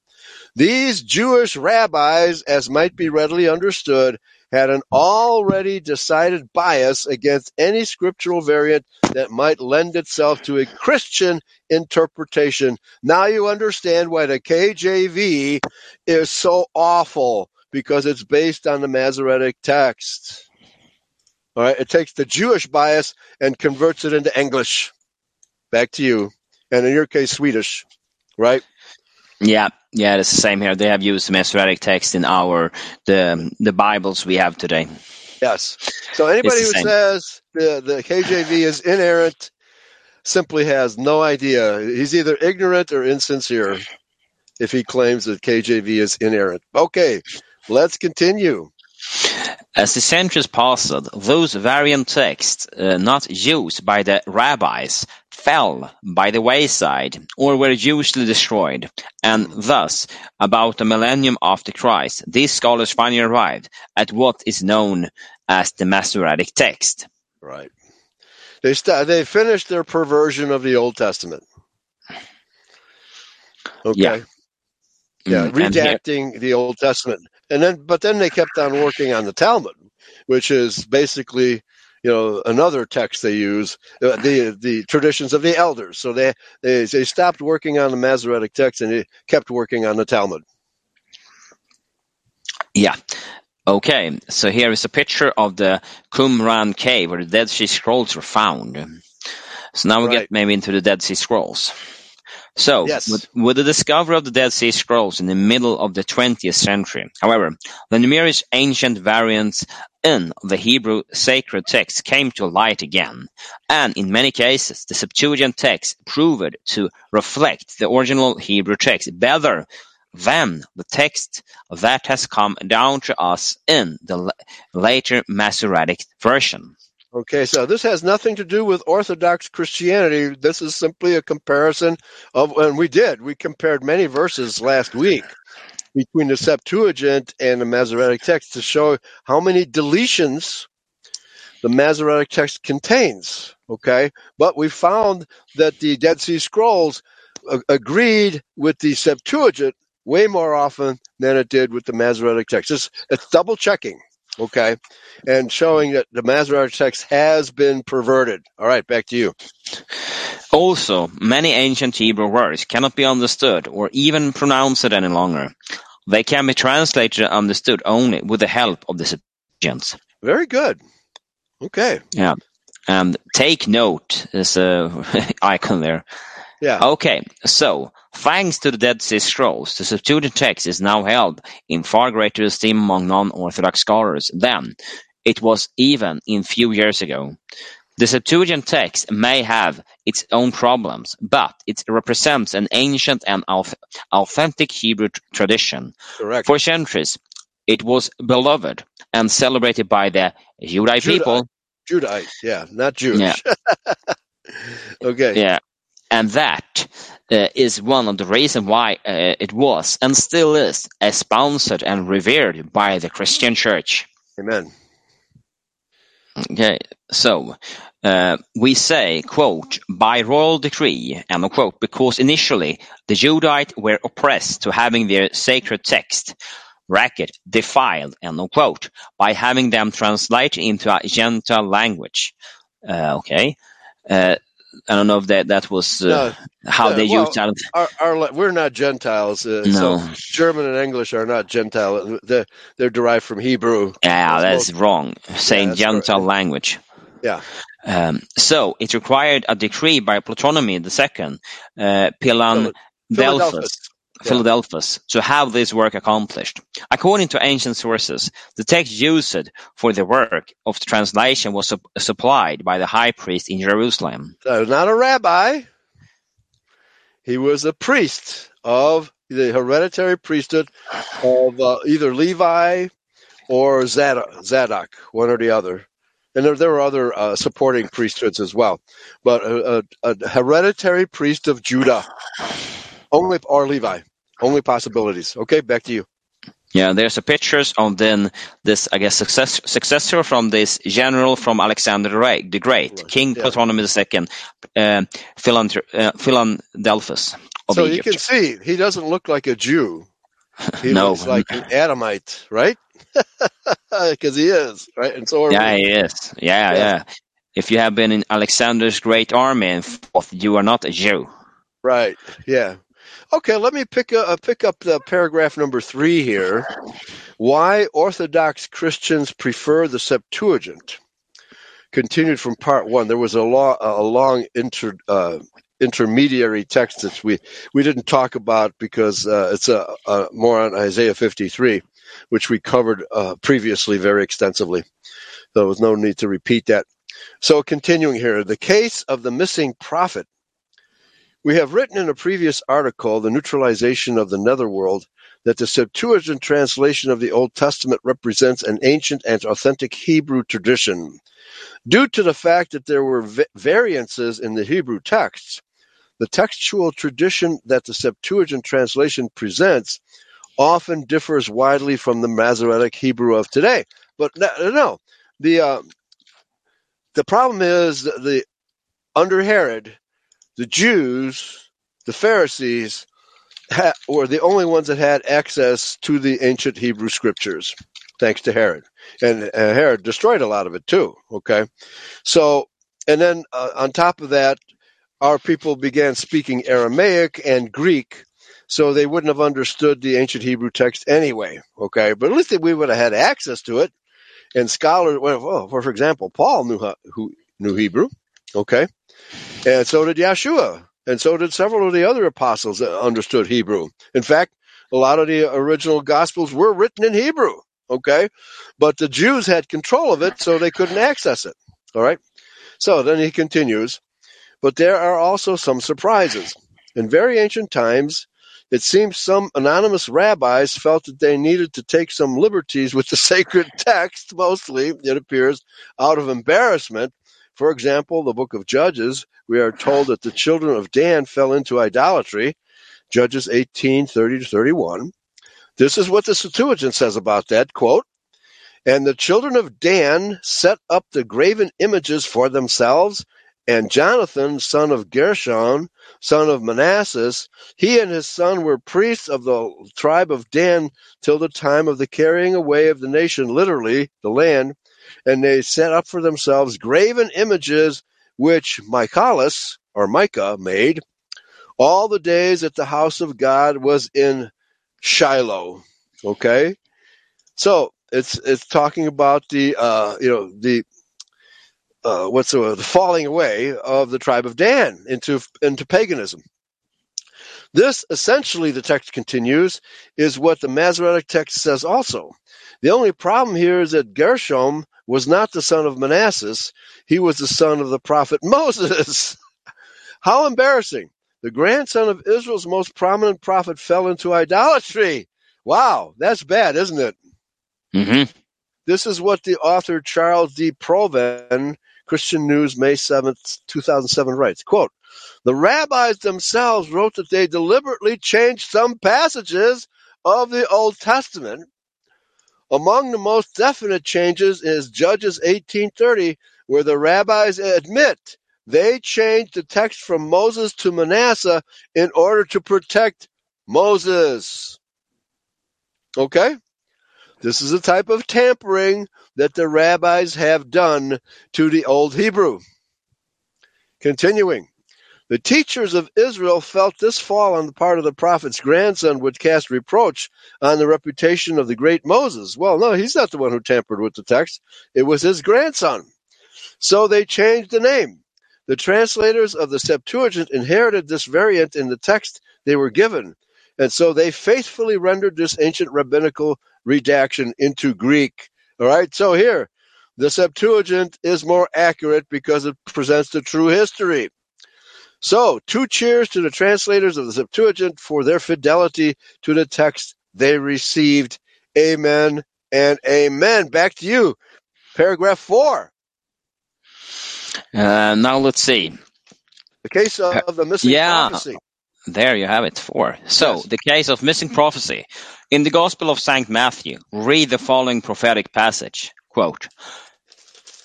These Jewish rabbis, as might be readily understood, had an already decided bias against any scriptural variant that might lend itself to a Christian interpretation. Now you understand why the KJV is so awful because it's based on the Masoretic text. All right, it takes the Jewish bias and converts it into English. Back to you, and in your case, Swedish, right? Yeah, yeah, it's the same here. They have used the Masoretic text in our the the Bibles we have today. Yes. So anybody who same. says the, the KJV is inerrant simply has no idea. He's either ignorant or insincere if he claims that KJV is inerrant. Okay, let's continue. As the centuries passed, those variant texts uh, not used by the rabbis fell by the wayside or were usually destroyed, and thus, about a millennium after Christ, these scholars finally arrived at what is known as the Masoretic text. Right. They st- they finished their perversion of the Old Testament. Okay. Yeah. Yeah, Mm, and here- redacting the Old Testament, and then but then they kept on working on the Talmud, which is basically you know another text they use uh, the the traditions of the elders. So they they they stopped working on the Masoretic text and they kept working on the Talmud. Yeah. Okay, so here is a picture of the Qumran cave where the Dead Sea Scrolls were found. So now we Right. get maybe into the Dead Sea Scrolls. So, Yes. with, with the discovery of the Dead Sea Scrolls in the middle of the 20th century, however, the numerous ancient variants in the Hebrew sacred text came to light again, and in many cases, the Septuagint text proved to reflect the original Hebrew text better than the text that has come down to us in the la- later Masoretic version. Okay, so this has nothing to do with Orthodox Christianity. This is simply a comparison of, and we did, we compared many verses last week between the Septuagint and the Masoretic text to show how many deletions the Masoretic text contains. Okay, but we found that the Dead Sea Scrolls a- agreed with the Septuagint way more often than it did with the Masoretic text. It's, it's double checking, okay, and showing that the Masoretic text has been perverted. All right, back to you. Also, many ancient Hebrew words cannot be understood or even pronounced any longer. They can be translated and understood only with the help of the Septuagint. Very good. Okay. Yeah. And take note is a icon there. Yeah. Okay, so thanks to the Dead Sea Scrolls, the Septuagint text is now held in far greater esteem among non-Orthodox scholars than it was even in few years ago. The Septuagint text may have its own problems, but it represents an ancient and authentic Hebrew tradition. Correct. For centuries, it was beloved and celebrated by the Judite people. Judite, yeah, not Jewish. Yeah. okay. Yeah, and that uh, is one of the reasons why uh, it was and still is sponsored and revered by the Christian Church. Amen. Okay, so uh, we say, quote, by royal decree, end quote, because initially the Judite were oppressed to having their sacred text, bracket, defiled, end quote, by having them translated into a Gentile language. Uh, okay. Uh, I don't know if that that was uh, no, how they well, used it. Our, our, we're not Gentiles, uh, no. so German and English are not Gentile. They're, they're derived from Hebrew. Yeah, that's, most, wrong. Saying yeah, Gentile right. language. Yeah. Um, so it required a decree by Ptolemy II, uh, Pilan Delphus, Philadelphus, to have this work accomplished. According to ancient sources, the text used for the work of the translation was su- supplied by the high priest in Jerusalem. So not a rabbi. He was a priest of the hereditary priesthood of uh, either Levi or Zadok, Zadok, one or the other and there, there were other uh, supporting priesthoods as well. But a, a, a, hereditary priest of Judah, only or Levi, only possibilities. Okay, back to you. Yeah, there's a pictures of then this, I guess, success, successor from this general from Alexander the Great, King yeah. Ptolemy II, uh, Philadelphus of so Egypt. you can see he doesn't look like a Jew. He no. looks like an Adamite, right? Because he is, right? And so yeah, we. he is. Yeah, yeah, yeah, If you have been in Alexander's great army and fought, you are not a Jew. Right. Yeah. Okay. Let me pick a, pick up the paragraph number three here. Why Orthodox Christians prefer the Septuagint. Continued from part one. There was a, long, a long inter, uh, intermediary text that we we didn't talk about because uh, it's a, a, more on Isaiah 53, which we covered uh, previously very extensively. There was no need to repeat that. So continuing here, the case of the missing prophet. We have written in a previous article, The Neutralization of the Netherworld, that the Septuagint translation of the Old Testament represents an ancient and authentic Hebrew tradition. Due to the fact that there were variances in the Hebrew texts, the textual tradition that the Septuagint translation presents often differs widely from the Masoretic Hebrew of today. But no, the uh, the problem is the under Herod, the Jews, the Pharisees, ha- were the only ones that had access to the ancient Hebrew scriptures, thanks to Herod, and Herod destroyed a lot of it too. Okay, so and then uh, on top of that, our people began speaking Aramaic and Greek, so they wouldn't have understood the ancient Hebrew text anyway. Okay, but at least we would have had access to it. And scholars, well, for example, Paul knew who knew Hebrew. Okay, and so did Yeshua, and so did several of the other apostles that understood Hebrew. In fact, a lot of the original Gospels were written in Hebrew. Okay, but the Jews had control of it, so they couldn't access it. All right. So then he continues. But there are also some surprises. In very ancient times, it seems some anonymous rabbis felt that they needed to take some liberties with the sacred text, mostly, it appears, out of embarrassment. For example, the book of Judges, we are told that the children of Dan fell into idolatry, Judges 18, 30 to 31. This is what the Septuagint says about that, quote, and the children of Dan set up the graven images for themselves And Jonathan, son of Gershon, son of Manasseh, he and his son were priests of the tribe of Dan till the time of the carrying away of the nation, literally, the land. And they set up for themselves graven images which Michaelis, or Micah, made. All the days that the house of God was in Shiloh. Okay? So, it's it's talking about the uh, you know the uh, what's the, the falling away of the tribe of Dan into into paganism. This essentially, the text continues, is what the Masoretic text says also. The only problem here is that Gershom was not the son of Manasseh; he was the son of the prophet Moses. How embarrassing! The grandson of Israel's most prominent prophet fell into idolatry. Wow, that's bad, isn't it? Mm-hmm. This is what the author Charles D. Provan, Christian News, May 7th, 2007 writes, quote, the rabbis themselves wrote that they deliberately changed some passages of the Old Testament. Among the most definite changes is Judges 18:30, where the rabbis admit they changed the text from Moses to Manasseh in order to protect Moses. Okay? This is a type of tampering that the rabbis have done to the Old Hebrew. Continuing. The teachers of Israel felt this fall on the part of the prophet's grandson would cast reproach on the reputation of the great Moses. Well, no, he's not the one who tampered with the text. It was his grandson. So they changed the name. The translators of the Septuagint inherited this variant in the text they were given, and so they faithfully rendered this ancient rabbinical redaction into Greek. All right, so here, the Septuagint is more accurate because it presents the true history. So, two cheers to the translators of the Septuagint for their fidelity to the text they received. Amen and amen. Back to you. Paragraph four. Uh, now let's see. The case of the missing Yeah. prophecy. There you have it. Four. So, Yes. the case of missing prophecy. In the Gospel of Saint Matthew, read the following prophetic passage. Quote,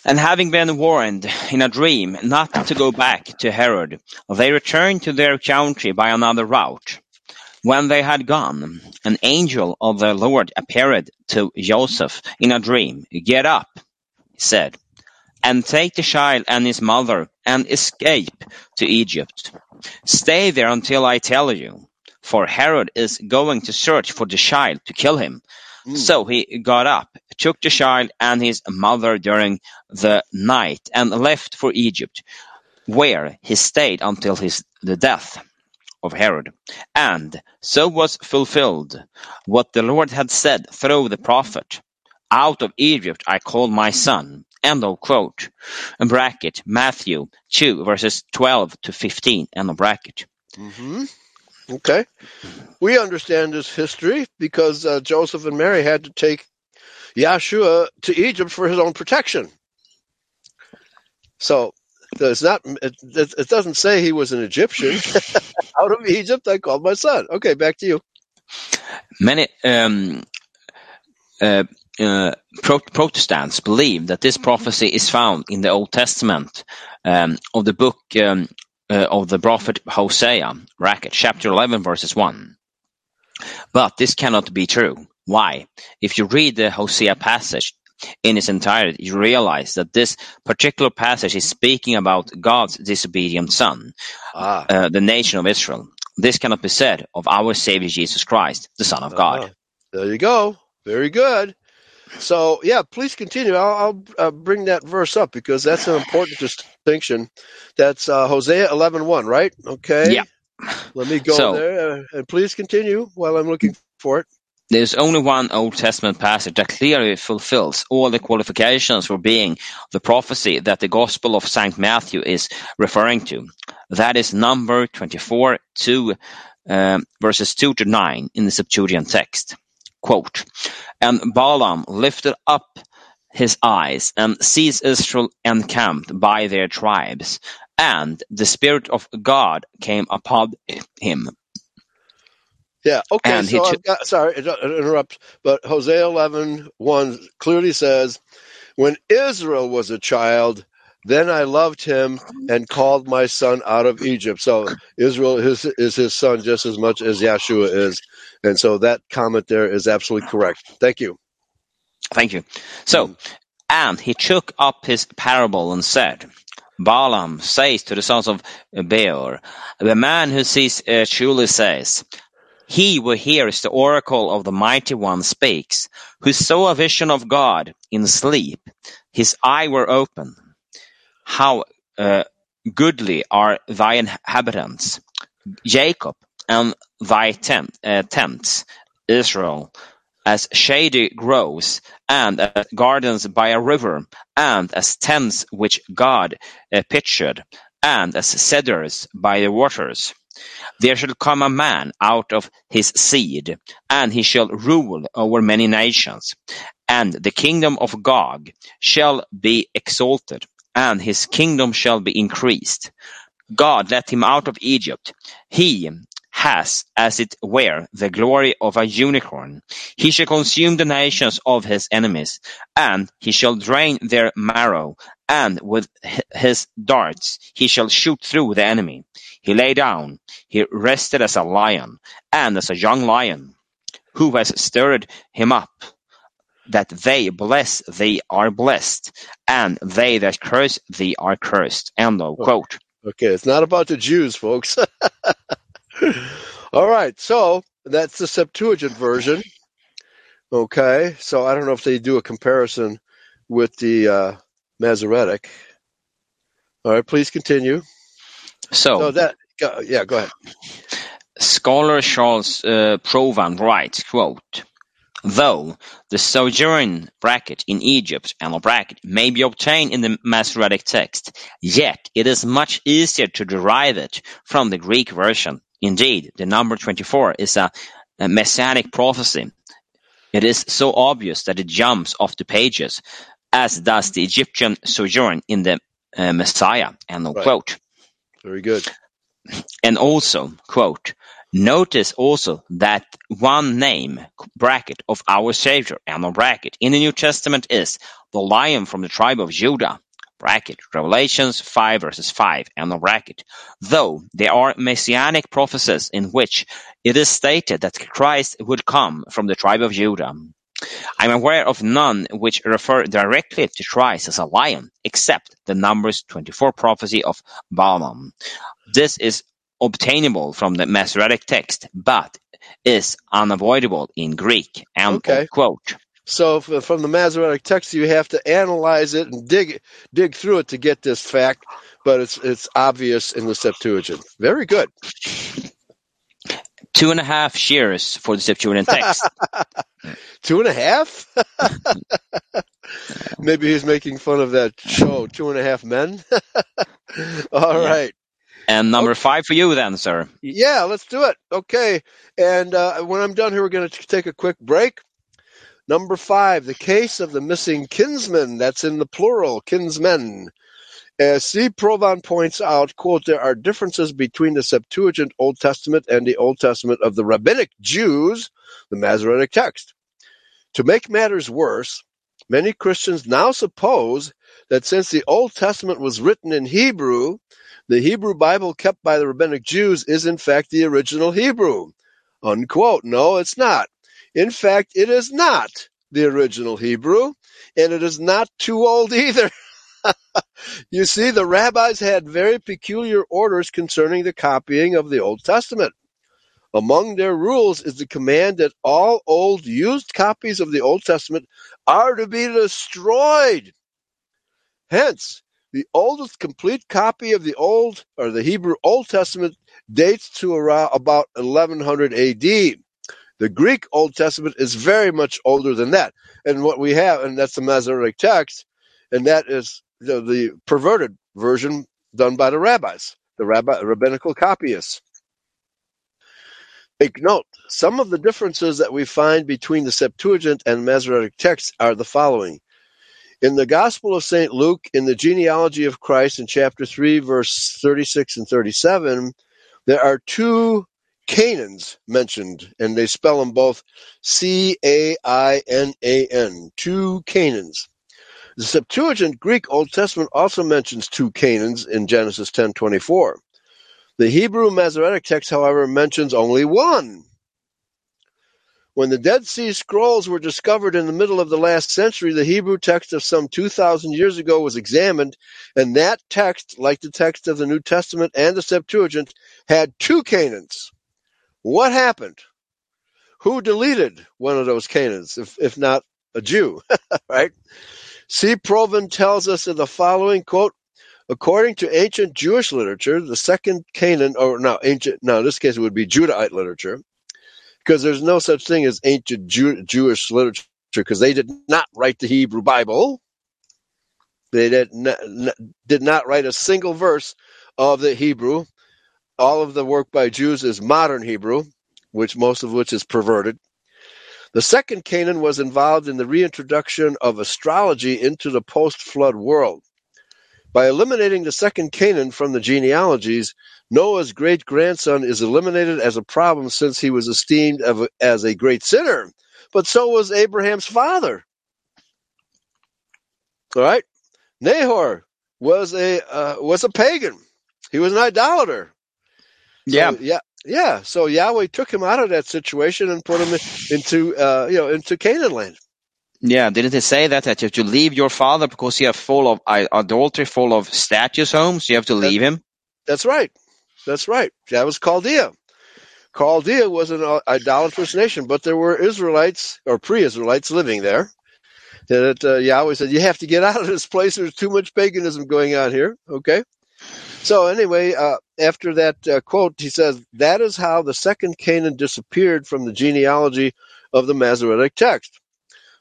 And having been warned in a dream not to go back to Herod, they returned to their country by another route. When they had gone, an angel of the Lord appeared to Joseph in a dream. Get up, he said, and take the child and his mother and escape to Egypt. Stay there until I tell you, for Herod is going to search for the child to kill him. Mm. So he got up, took the child and his mother during the night, and left for Egypt, where he stayed until his the death of Herod. And so was fulfilled what the Lord had said through the prophet. Out of Egypt I called my son. End of quote. In bracket, Matthew 2 verses 12 to 15. End of bracket. hmm Okay. We understand this history because uh, Joseph and Mary had to take Yahshua to Egypt for his own protection. So it's not. It, it doesn't say he was an Egyptian. Out of Egypt, I called my son. Okay, back to you. Many um, uh, uh, Pro- Protestants believe that this prophecy is found in the Old Testament um, of the book um, uh, of the prophet Hosea, bracket, chapter 11, verses 1. But this cannot be true. Why? If you read the Hosea passage in its entirety, you realize that this particular passage is speaking about God's disobedient son, Ah, uh, the nation of Israel. This cannot be said of our Savior Jesus Christ, the Son of God. uh-huh. there you go. Very good. So yeah, please continue. I'll, I'll uh, bring that verse up because that's an important distinction. That's uh, Hosea eleven one, right? Okay. Yeah. Let me go So- there uh, and please continue while I'm looking for it. There's only one Old Testament passage that clearly fulfills all the qualifications for being the prophecy that the Gospel of St. Matthew is referring to. That is number 24, 2, um, verses 2 to 9 in the Septuagint text. Quote, And Balaam lifted up his eyes and sees Israel encamped by their tribes, and the Spirit of God came upon him. Yeah. Okay. And so ch- got, sorry, it it interrupt, but Hosea 11 1 clearly says, when Israel was a child, Then I loved him and called my son out of Egypt. So Israel is, is his son just as much as Yeshua is. And so that comment there is absolutely correct. Thank you. Thank you. So, and he took up his parable and said, Balaam says to the sons of Beor, the man who sees uh, truly says, he who hears the oracle of the Mighty One speaks, who saw a vision of God in sleep, his eye were open. How uh, goodly are thy inhabitants, Jacob, and thy uh, tents, Israel, as shady groves, and as gardens by a river, and as tents which God uh, pictured, and as cedars by the waters. There shall come a man out of his seed, and he shall rule over many nations. And the kingdom of Gog shall be exalted, and his kingdom shall be increased. God let him out of Egypt. He has, as it were, the glory of a unicorn. He shall consume the nations of his enemies, and he shall drain their marrow, and with his darts he shall shoot through the enemy. He lay down, he rested as a lion, and as a young lion. Who has stirred him up? That they bless thee are blessed, and they that curse thee are cursed. End of oh. quote. Okay, it's not about the Jews, folks. All right, so that's the Septuagint version. Okay, so I don't know if they do a comparison with the uh, Masoretic. All right, please continue. So, So that, go, yeah, go ahead. scholar Charles uh, Provan writes, quote, Though the sojourn bracket in Egypt and bracket may be obtained in the Masoretic text, yet it is much easier to derive it from the Greek version. Indeed, the number 24 is a, a messianic prophecy. It is so obvious that it jumps off the pages, as does the Egyptian sojourn in the uh, Messiah. End Right. quote. Very good. And also, quote, notice also that one name bracket of our Savior, and bracket, in the New Testament is the lion from the tribe of Judah, bracket, Revelations 5 verses 5, and bracket. Though there are messianic prophecies in which it is stated that Christ would come from the tribe of Judah. I'm aware of none which refer directly to Christ as a lion, except the Numbers 24 prophecy of Balaam. This is obtainable from the Masoretic text, but is unavoidable in Greek. End Okay. quote. So from the Masoretic text, you have to analyze it and dig dig through it to get this fact, but it's it's obvious in the Septuagint. Very good. Two and a half shares for the Septuagint text. Two and a half? Maybe he's making fun of that show, Two and a Half Men. All Yeah. right. and number five for you then, sir. Yeah, let's do it. Okay. And uh, when I'm done here, we're going to take a quick break. Number five, the case of the missing kinsman. That's in the plural, kinsmen. As C. Provan points out, quote, there are differences between the Septuagint Old Testament and the Old Testament of the Rabbinic Jews, the Masoretic text. To make matters worse, many Christians now suppose that since the Old Testament was written in Hebrew, the Hebrew Bible kept by the Rabbinic Jews is in fact the original Hebrew. Unquote. No, it's not. In fact, it is not the original Hebrew, and it is not too old either. you see, the rabbis had very peculiar orders concerning the copying of the Old Testament. Among their rules is the command that all old used copies of the Old Testament are to be destroyed. Hence, the oldest complete copy of the Old or the Hebrew Old Testament dates to around about 1100 AD. The Greek Old Testament is very much older than that. And what we have, and that's the Masoretic text, and that is the, the perverted version done by the rabbis, the rabbi, rabbinical copyists. Take note, some of the differences that we find between the Septuagint and Masoretic texts are the following. In the Gospel of St. Luke, in the genealogy of Christ, in chapter 3, verse 36 and 37, there are two Cainans mentioned, and they spell them both C A I N A N, two Cainans. The Septuagint Greek Old Testament also mentions two Cainans in Genesis 10:24. The Hebrew Masoretic text, however, mentions only one. When the Dead Sea Scrolls were discovered in the middle of the last century, the Hebrew text of some 2,000 years ago was examined, and that text, like the text of the New Testament and the Septuagint, had two Cainans. What happened? Who deleted one of those Cainans, if, if not a Jew, right? C. Provan tells us in the following quote, according to ancient Jewish literature, the second Cainan, or no, ancient, no, in this case it would be Judahite literature, because there's no such thing as ancient Jew, Jewish literature, because they did not write the Hebrew Bible. They did not, did not write a single verse of the Hebrew. All of the work by Jews is modern Hebrew, which most of which is perverted. The second Cainan was involved in the reintroduction of astrology into the post-flood world. By eliminating the second Cainan from the genealogies, Noah's great grandson is eliminated as a problem since he was esteemed as a great sinner, but so was Abraham's father. All right, Nahor was a uh, was a pagan. He was an idolater. So, Yeah. yeah, yeah. So Yahweh took him out of that situation and put him into uh, you know into Canaan land. Yeah, didn't it say that that you have to leave your father because you are full of adultery, full of statues homes? You have to leave him. That's right. That's right. That was Chaldea. Chaldea was an uh, idolatrous nation, but there were Israelites or pre-Israelites living there. That uh, Yahweh said, "You have to get out of this place. There's too much paganism going on here." Okay. So anyway, uh, after that uh, quote, he says, "That is how the second Cainan disappeared from the genealogy of the Masoretic text."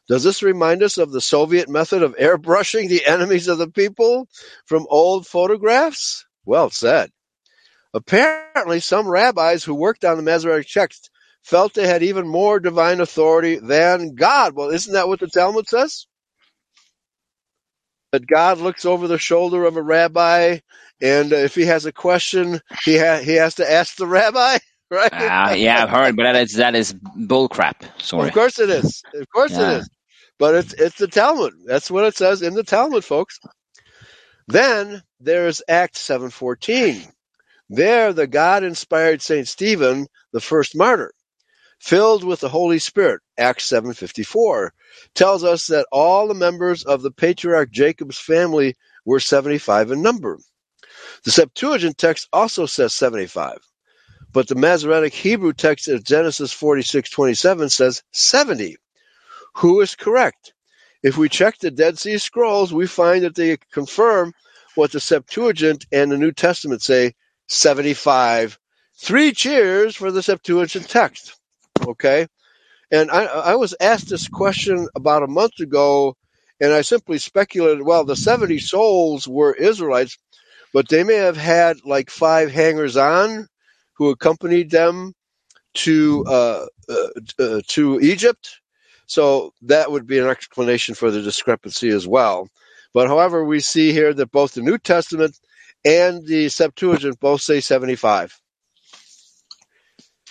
Does this remind us of the Soviet method of airbrushing the enemies of the people from old photographs? Well said. Apparently, some rabbis who worked on the Masoretic text felt they had even more divine authority than God. Well, isn't that what the Talmud says? That God looks over the shoulder of a rabbi, and uh, if he has a question, he ha- he has to ask the rabbi, right? Ah, yeah, I've heard, but that is that is bull crap. Sorry. Of course it is. Of course Yeah. it is. But it's it's the Talmud. That's what it says in the Talmud, folks. Then there's Acts seven fourteen. There, the God-inspired Saint Stephen, the first martyr, filled with the Holy Spirit, Acts seven fifty four, tells us that all the members of the patriarch Jacob's family were seventy five in number. The Septuagint text also says seventy five, but the Masoretic Hebrew text of Genesis forty six twenty seven says seventy. Who is correct? If we check the Dead Sea Scrolls, we find that they confirm what the Septuagint and the New Testament say 75. Three cheers for the Septuagint text. Okay? And I, I was asked this question about a month ago, and I simply speculated well, the 70 souls were Israelites, but they may have had like five hangers on who accompanied them to uh, uh, uh, to Egypt. So that would be an explanation for the discrepancy as well. But however, we see here that both the New Testament and the Septuagint both say 75.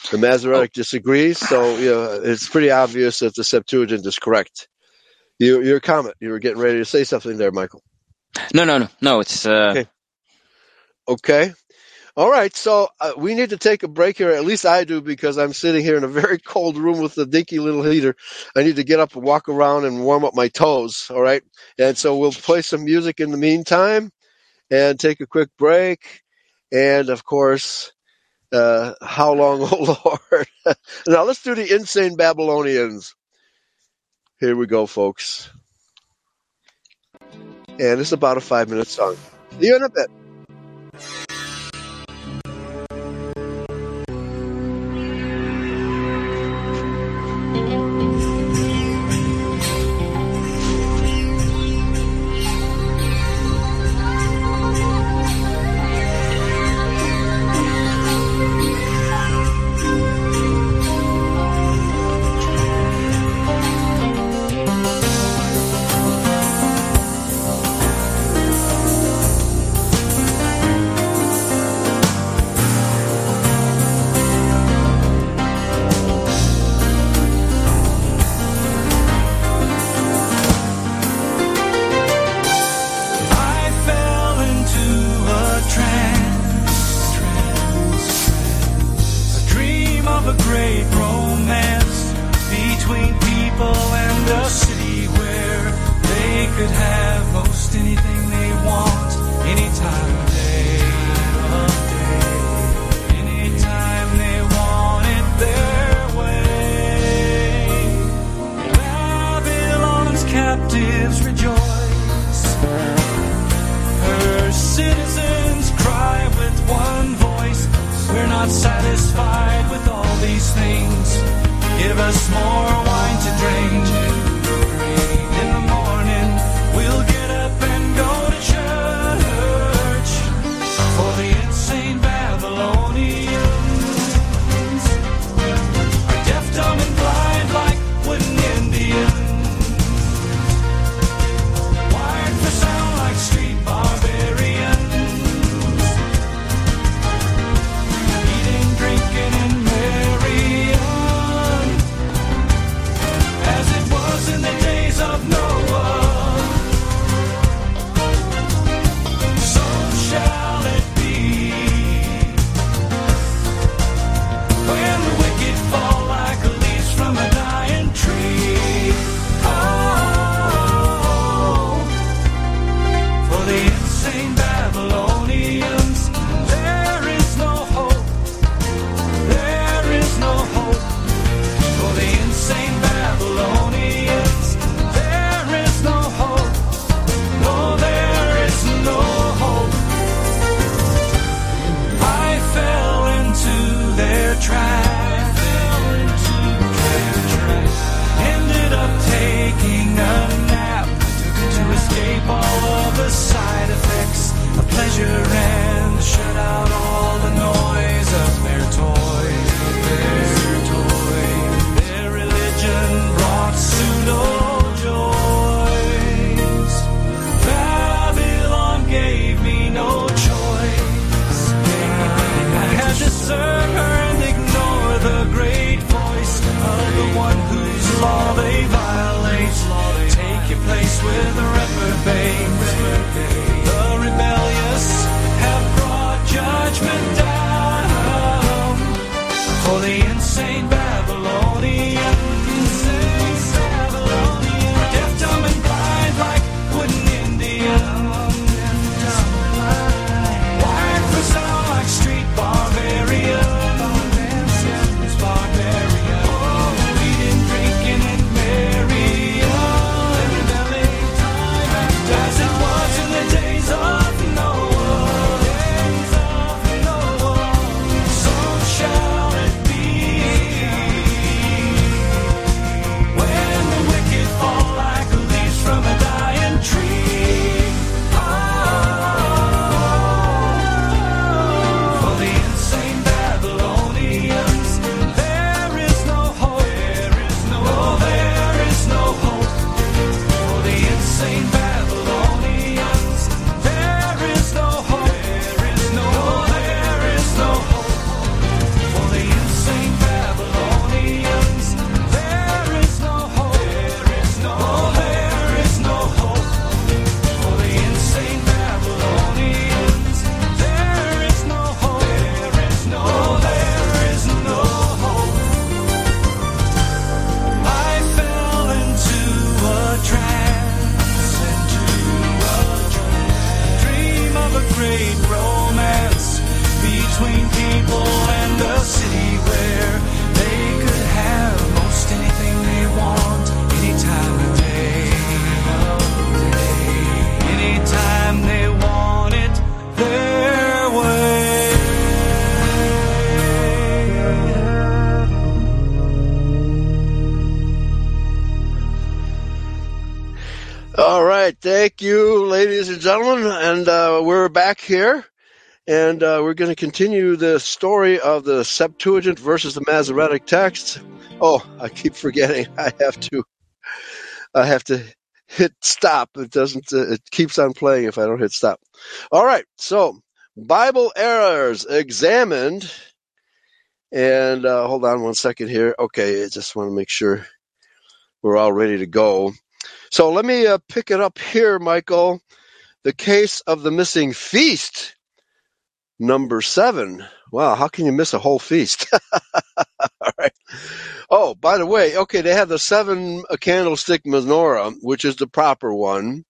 The Masoretic disagrees, so you know, it's pretty obvious that the Septuagint is correct. Your, your comment, you were getting ready to say something there, Michael. No, no, no, no. It's uh, Okay. Okay. All right. So uh, we need to take a break here. At least I do because I'm sitting here in a very cold room with a dinky little heater. I need to get up and walk around and warm up my toes. All right. And so we'll play some music in the meantime and take a quick break. And of course, uh, how long, oh Lord. now let's do the insane Babylonians. Here we go, folks. And it's about a five minute song. See you in a bit. Thank you, ladies and gentlemen. And uh, we're back here. And uh, we're going to continue the story of the Septuagint versus the Masoretic text. Oh, I keep forgetting. I have to. I have to hit stop. It doesn't. Uh, it keeps on playing if I don't hit stop. All right. So Bible errors examined. And uh, hold on one second here. Okay, I just want to make sure we're all ready to go. So let me uh, pick it up here, Michael. The case of the missing feast, number seven. Wow, how can you miss a whole feast? All right. Oh, by the way, okay, they have the seven uh, candlestick menorah, which is the proper one.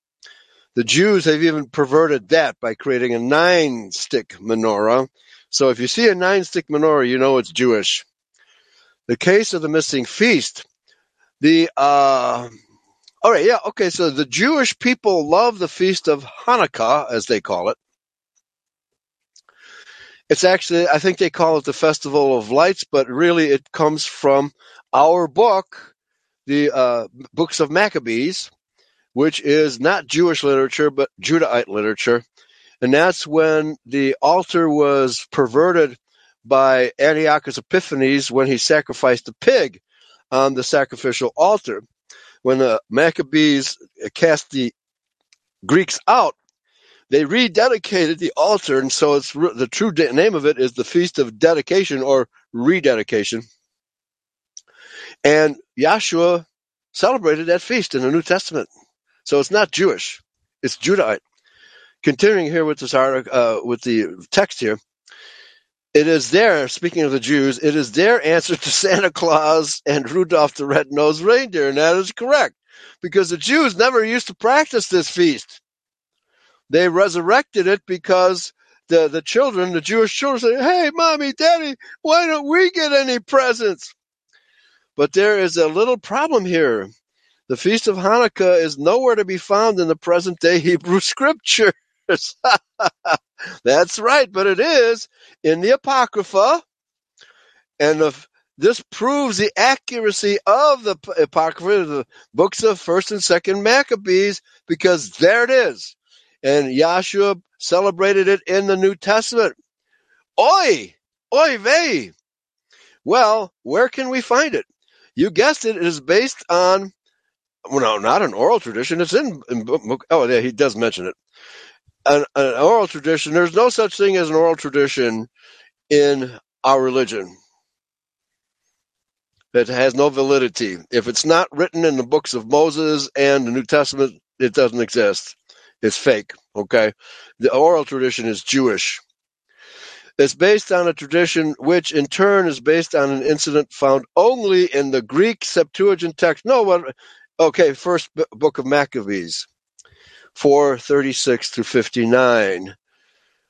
The Jews have even perverted that by creating a nine stick menorah. So if you see a nine stick menorah, you know it's Jewish. The case of the missing feast. The uh, all right, yeah, okay. So the Jewish people love the feast of Hanukkah, as they call it. It's actually, I think they call it the Festival of Lights, but really it comes from our book, the uh, Books of Maccabees, which is not Jewish literature, but Judaite literature. And that's when the altar was perverted by Antiochus Epiphanes when he sacrificed a pig on the sacrificial altar. When the Maccabees cast the Greeks out, they rededicated the altar, and so it's the true de- name of it is the Feast of Dedication or Rededication. And Yahshua celebrated that feast in the New Testament, so it's not Jewish; it's Judahite. Continuing here with this article, uh, with the text here, it is their speaking of the Jews, it is their answer to Santa Claus and Rudolph the Red-Nosed Reindeer, and that is correct because the Jews never used to practice this feast they resurrected it because the, the children, the Jewish children said, Hey, mommy, daddy, why don't we get any presents? But there is a little problem here. The Feast of Hanukkah is nowhere to be found in the present day Hebrew scriptures. That's right, but it is in the Apocrypha. And this proves the accuracy of the Apocrypha, the books of 1st and 2nd Maccabees, because there it is and Yahshua celebrated it in the New Testament. Oi! Oi vey! Well, where can we find it? You guessed it, it is based on, well, no, not an oral tradition. It's in, in book, oh, yeah, he does mention it. An, an oral tradition, there's no such thing as an oral tradition in our religion. It has no validity. If it's not written in the books of Moses and the New Testament, it doesn't exist. It's fake. Okay. The oral tradition is Jewish. It's based on a tradition which in turn is based on an incident found only in the Greek Septuagint text. No, what? Okay, first book of Maccabees, 436 through 59.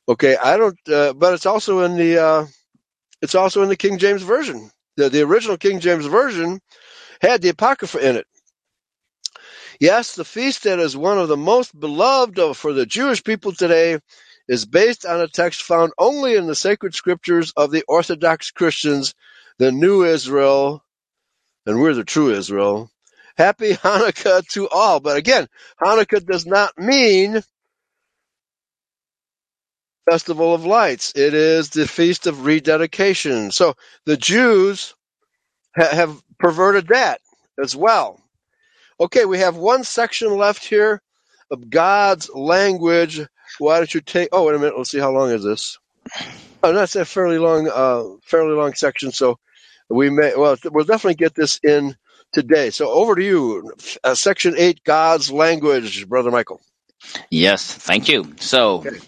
Okay, I don't, uh, but it's also in the, uh, it's also in the King James Version. The, the original King James Version had the Apocrypha in it. Yes, the feast that is one of the most beloved of, for the Jewish people today is based on a text found only in the sacred scriptures of the Orthodox Christians, the New Israel, and we're the true Israel. Happy Hanukkah to all. But again, Hanukkah does not mean Festival of Lights. It is the Feast of Rededication. So the Jews ha- have perverted that as well. Okay, we have one section left here of God's language. Why don't you take? Oh, wait a minute. Let's see how long is this. Oh, that's a fairly long, uh, fairly long section. So we may, well, we'll definitely get this in today. So over to you, uh, section eight, God's language, brother Michael. Yes, thank you. So, Okay.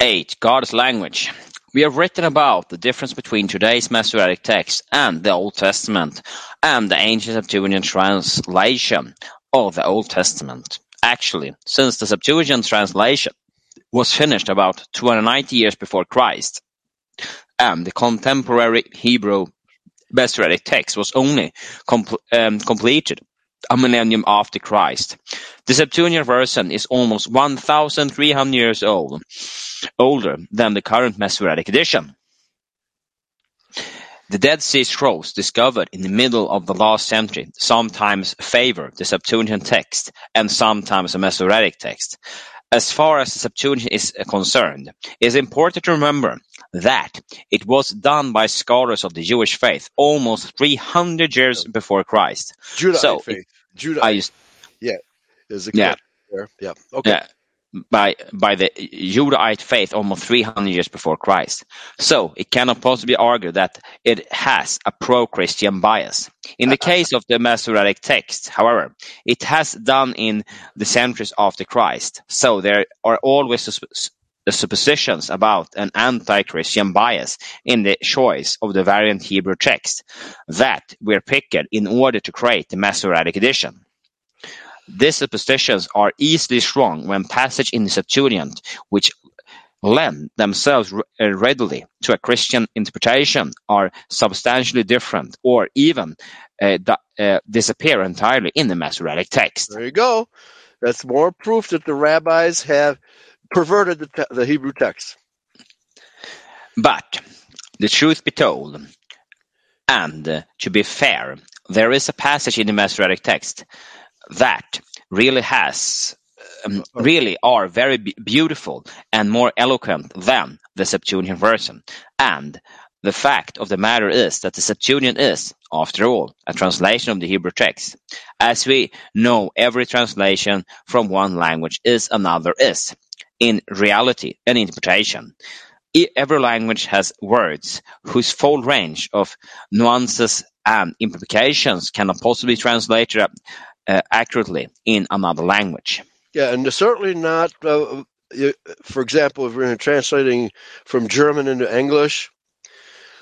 eight, God's language. We have written about the difference between today's Masoretic text and the Old Testament and the ancient Septuagint translation of the Old Testament. Actually, since the Septuagint translation was finished about 290 years before Christ, and the contemporary Hebrew Masoretic text was only compl- um, completed a millennium after Christ. The Septuagint version is almost 1,300 years old, older than the current Masoretic edition. The Dead Sea Scrolls discovered in the middle of the last century sometimes favor the Septuagint text and sometimes the Masoretic text. As far as the Septuagint is uh, concerned, it is important to remember that it was done by scholars of the Jewish faith almost 300 years before Christ. So, faith. I used, is the yeah. there. Yeah. Okay. Yeah, by by the Judaite faith almost 300 years before Christ. So it cannot possibly argue that it has a pro-Christian bias. In the case of the Masoretic text, however, it has done in the centuries after Christ. So there are always the suppositions about an anti-Christian bias in the choice of the variant Hebrew text that were picked in order to create the Masoretic edition. These superstitions are easily strong when passage in the Septuagint, which lend themselves uh, readily to a Christian interpretation, are substantially different or even uh, uh, disappear entirely in the Masoretic text. There you go. That's more proof that the rabbis have perverted the, te- the Hebrew text. But the truth be told, and uh, to be fair, there is a passage in the Masoretic text that really has um, really are very be- beautiful and more eloquent than the Septuagint version. And the fact of the matter is that the Septuagint is, after all, a translation of the Hebrew text. As we know, every translation from one language is another is, in reality, an interpretation. Every language has words whose full range of nuances and implications cannot possibly translate uh, uh, accurately in another language. Yeah, and certainly not. Uh, you- for example, if we're translating from German into English,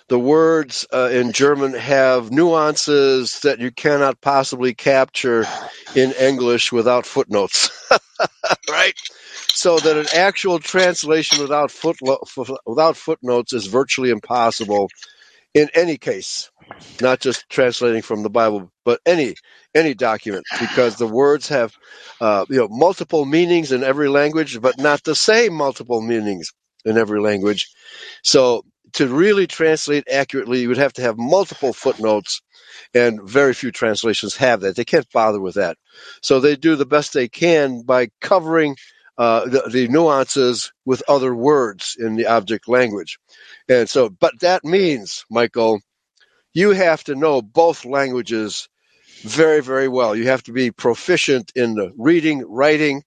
the words uh, in German have nuances that you cannot possibly capture in English without footnotes, right? So that an actual translation without footlo- fo- without footnotes is virtually impossible in any case, not just translating from the Bible, but any any document, because the words have uh, you know multiple meanings in every language, but not the same multiple meanings in every language. So to really translate accurately, you would have to have multiple footnotes, and very few translations have that. They can't bother with that. So they do the best they can by covering uh, the, the nuances with other words in the object language. And so, but that means, Michael, you have to know both languages very, very well. You have to be proficient in the reading, writing,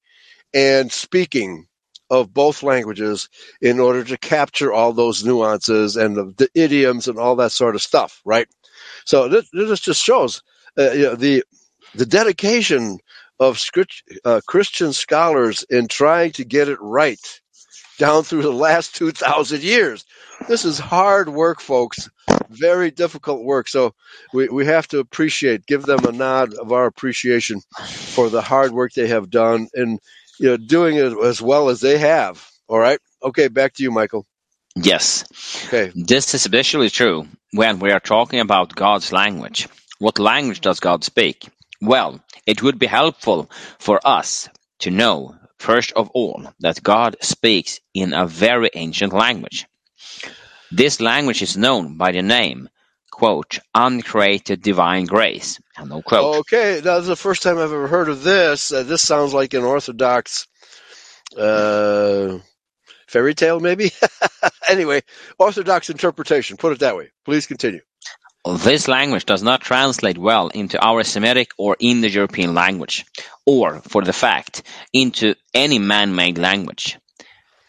and speaking of both languages in order to capture all those nuances and the, the idioms and all that sort of stuff, right? So this, this just shows uh, you know, the the dedication of script, uh, Christian scholars in trying to get it right down through the last 2,000 years. This is hard work, folks. Very difficult work. So we, we have to appreciate, give them a nod of our appreciation for the hard work they have done and you know doing it as well as they have. All right. Okay, back to you, Michael. Yes, Okay. this is especially true when we are talking about God's language. What language does God speak? Well, it would be helpful for us to know, first of all, that God speaks in a very ancient language. This language is known by the name, quote, uncreated divine grace, end quote. Okay, that's the first time I've ever heard of this. Uh, this sounds like an Orthodox uh, fairy tale, maybe. anyway, Orthodox interpretation. Put it that way. Please continue. This language does not translate well into our Semitic or Indo-European language, or, for the fact, into any man-made language.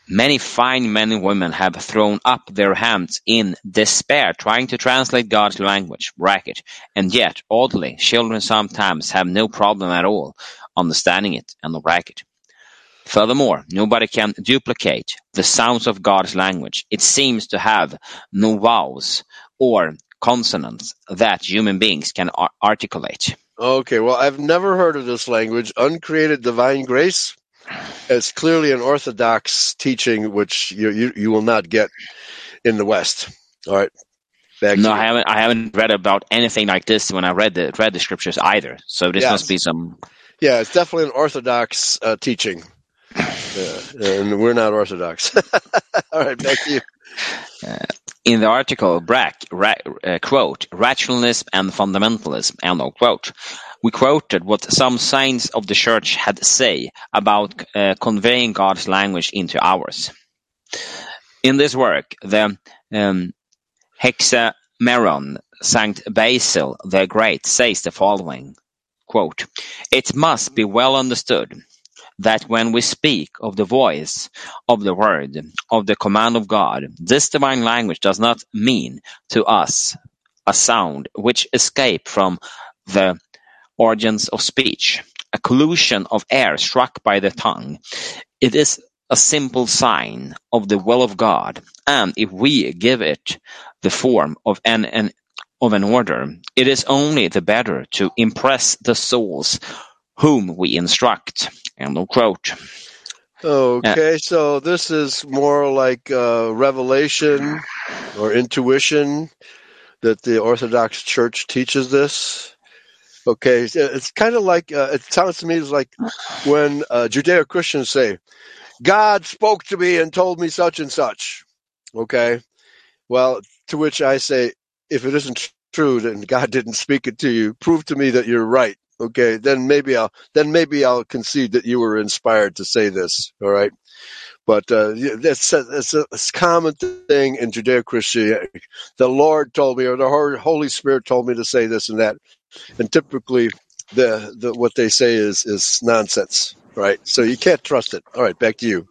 Many fine men and women have thrown up their hands in despair trying to translate God's language, bracket, and yet, oddly, children sometimes have no problem at all understanding it, and the bracket. Furthermore, nobody can duplicate the sounds of God's language. It seems to have no vowels or consonants that human beings can ar- articulate. Okay, well, I've never heard of this language. Uncreated divine grace. It's clearly an Orthodox teaching, which you you, you will not get in the West. All right. Back No. I haven't. I haven't read about anything like this when I read the read the scriptures either. So this Yes. must be some. Yeah, it's definitely an Orthodox uh, teaching. Yeah, and we're not Orthodox. All right, back to you. In the article, Brack ra- uh, quote rationalism and fundamentalism end of quote. We quoted what some saints of the church had to say about uh, conveying God's language into ours. In this work, the um, Hexameron Saint Basil the Great says the following quote, It must be well understood that when we speak of the voice of the word, of the command of God, this divine language does not mean to us a sound which escape from the organs of speech, a collusion of air struck by the tongue. It is a simple sign of the will of God, and if we give it the form of an, an of an order, it is only the better to impress the souls whom we instruct. Of quote. Okay, so this is more like uh, revelation or intuition that the Orthodox Church teaches this. Okay, it's- it's kind of like uh, it sounds to me it's like when uh, Judeo Christians say, "God spoke to me and told me such and such." Okay, Well, to which I say, if it isn't true, then God didn't speak it to you. Prove to me that you're right. Okay, then maybe I'll then maybe I'll concede that you were inspired to say this. All right, but uh, yeah, that's a, that's a, it's a common thing in Judeo-Christianity. The Lord told me, or the Holy Spirit told me to say this and that, and typically the, the what they say is is nonsense. Right, so you can't trust it. All right, back to you.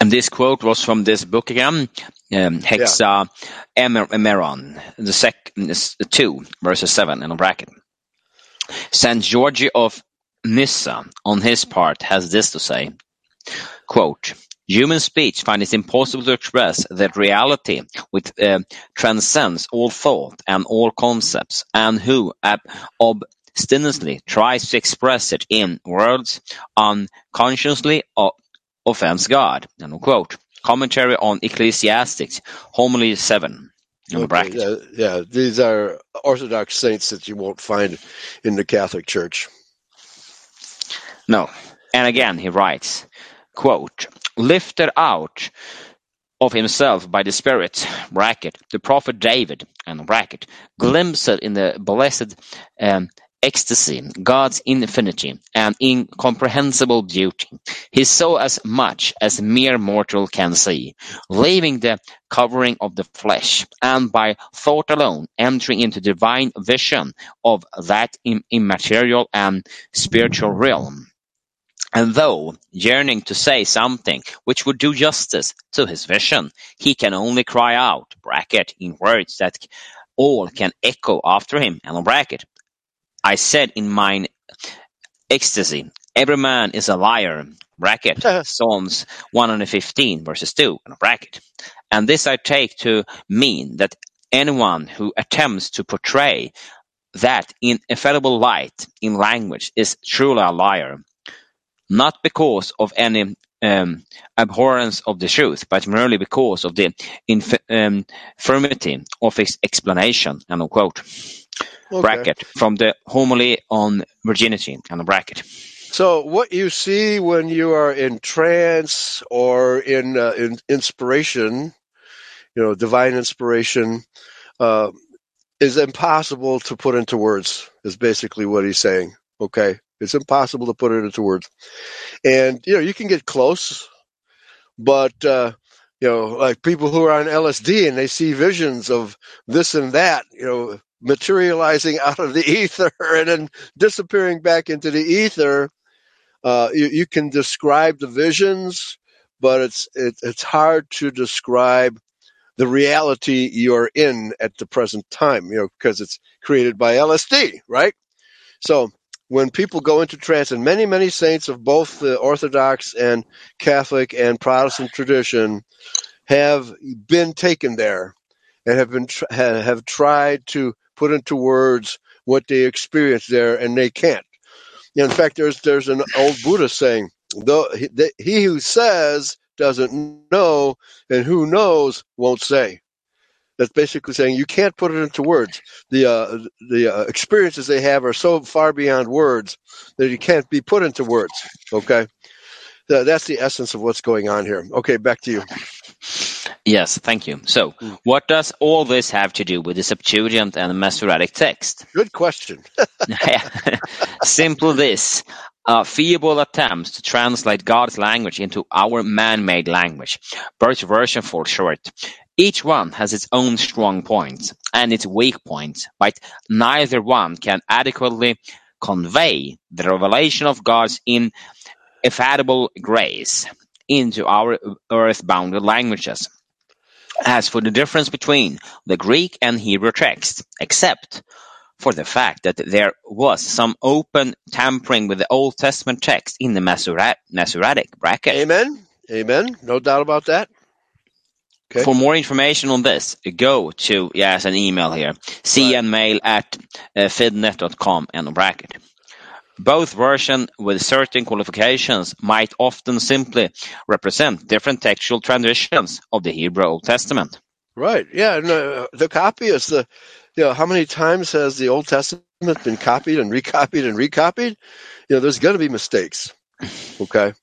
And this quote was from this book again, um, Hexa Emer- Emeron, the sec is two verses seven in a bracket. Saint George of Nyssa, on his part, has this to say: "Quote: Human speech finds it impossible to express that reality which uh, transcends all thought and all concepts, and who obstinately tries to express it in words unconsciously offends God." Commentary on Ecclesiastics, Homily seven. In the Okay, yeah, yeah, these are Orthodox saints that you won't find in the Catholic Church. No. And again he writes, quote, lifted out of himself by the Spirit, bracket, the prophet David, and bracket, glimpsed in the blessed um, ecstasy, God's infinity and incomprehensible beauty. He saw as much as mere mortal can see, leaving the covering of the flesh, and by thought alone entering into divine vision of that im- immaterial and spiritual realm. And though yearning to say something which would do justice to his vision, he can only cry out, bracket, in words that all can echo after him, and bracket, I said in mine ecstasy, every man is a liar, bracket, Psalms 115 verses 2, and bracket. And this I take to mean that anyone who attempts to portray that ineffable light in language is truly a liar not because of any um, abhorrence of the truth, but merely because of the inf- um, infirmity of his explanation. End of quote. Okay. Bracket from the homily on virginity. End of bracket. So, what you see when you are in trance or in, uh, in inspiration, you know, divine inspiration, uh, is impossible to put into words. Is basically what he's saying. Okay, it's impossible to put it into words, and you know, you can get close, but uh, you know, like people who are on LSD and they see visions of this and that, you know, materializing out of the ether and then disappearing back into the ether. Uh, you, you can describe the visions, but it's it, it's hard to describe the reality you're in at the present time. You know, because it's created by LSD, right? So when people go into trance, and many many saints of both the Orthodox and Catholic and Protestant tradition have been taken there and have been have tried to put into words what they experience there, and they can't. In fact, there's there's an old Buddhist saying, "Though he, he who says doesn't know, and who knows won't say." That's basically saying you can't put it into words. The uh, the uh, experiences they have are so far beyond words that you can't be put into words. Okay, that's the essence of what's going on here. Okay, back to you. Yes, thank you. So, Mm. what does all this have to do with the Septuagint and the Masoretic text? Good question. Simple this. Uh, feeble attempts to translate God's language into our man-made language, Birch version for short. Each one has its own strong points and its weak points, but neither one can adequately convey the revelation of God's ineffable grace into our earthbound languages. As for the difference between the Greek and Hebrew texts, except for the fact that there was some open tampering with the Old Testament text in the Masoret- Masoretic bracket. Amen. Amen. No doubt about that. Okay. For more information on this, go to, yes, an email here, cnmail at uh, fidnet.com and bracket. Both versions with certain qualifications might often simply represent different textual transitions of the Hebrew Old Testament. Right. Yeah. The copy is the, you know, how many times has the Old Testament been copied and recopied and recopied? You know, there's going to be mistakes. Okay.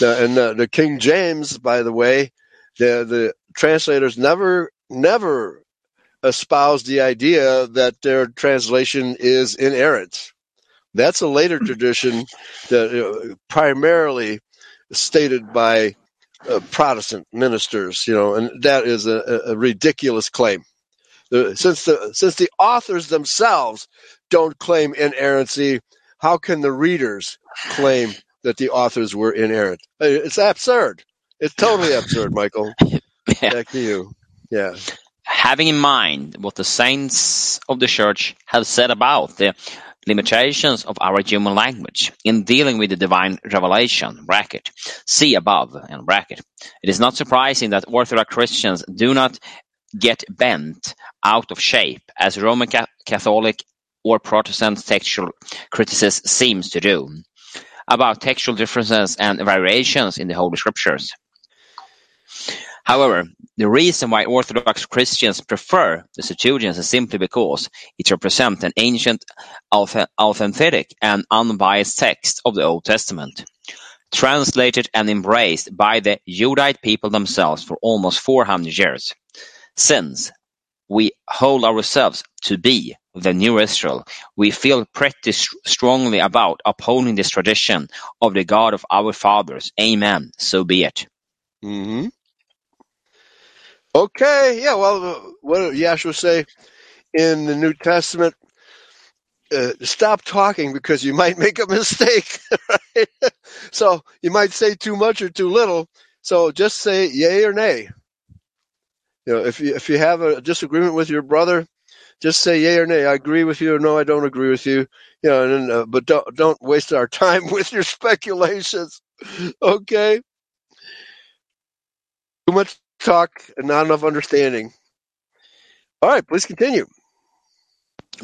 The, and the, the King James, by the way, the the translators never never espouse the idea that their translation is inerrant. That's a later tradition that uh, primarily stated by uh, Protestant ministers, you know, and that is a, a- ridiculous claim. The- since the since the authors themselves don't claim inerrancy, how can the readers claim that the authors were inerrant? Uh, It's absurd. It's totally absurd, Michael. Yeah. Back to you. Yeah. Having in mind what the saints of the church have said about the limitations of our human language in dealing with the divine revelation bracket see above and bracket. It is not surprising that orthodox christians do not get bent out of shape as roman Ca- catholic or protestant textual criticism seems to do about textual differences and variations in the holy scriptures However, the reason why Orthodox Christians prefer the Septuagint is simply because it represents an ancient, authentic, and unbiased text of the Old Testament, translated and embraced by the Judite people themselves for almost 400 years. Since we hold ourselves to be the new Israel, we feel pretty strongly about upholding this tradition of the God of our fathers. Amen. So be it. hmm Okay. Yeah. Well, uh, what did Yahshua say in the New Testament? Uh, stop talking because you might make a mistake. Right? so you might say too much or too little. So just say yay or nay. You know, if you if you have a disagreement with your brother, just say yay or nay. I agree with you, or no, I don't agree with you. You know, and uh, but don't don't waste our time with your speculations. Okay, too much talk and not enough understanding. All right, please continue.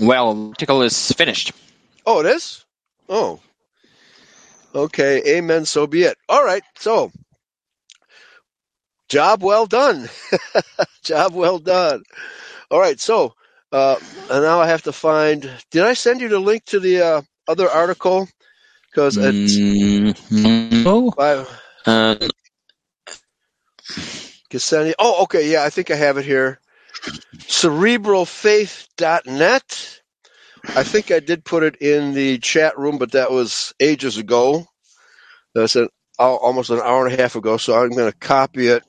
Well, article is finished. Oh, it is. Oh, okay. Amen. So be it. All right. So, job well done. job well done. All right. So, uh, and now I have to find. Did I send you the link to the uh, other article? Because it's Mm, no. by Uh, Ksenia. Oh, okay. Yeah, I think I have it here. Cerebralfaith.net. I think I did put it in the chat room, but that was ages ago. That's an almost an hour and a half ago. So I'm going to copy it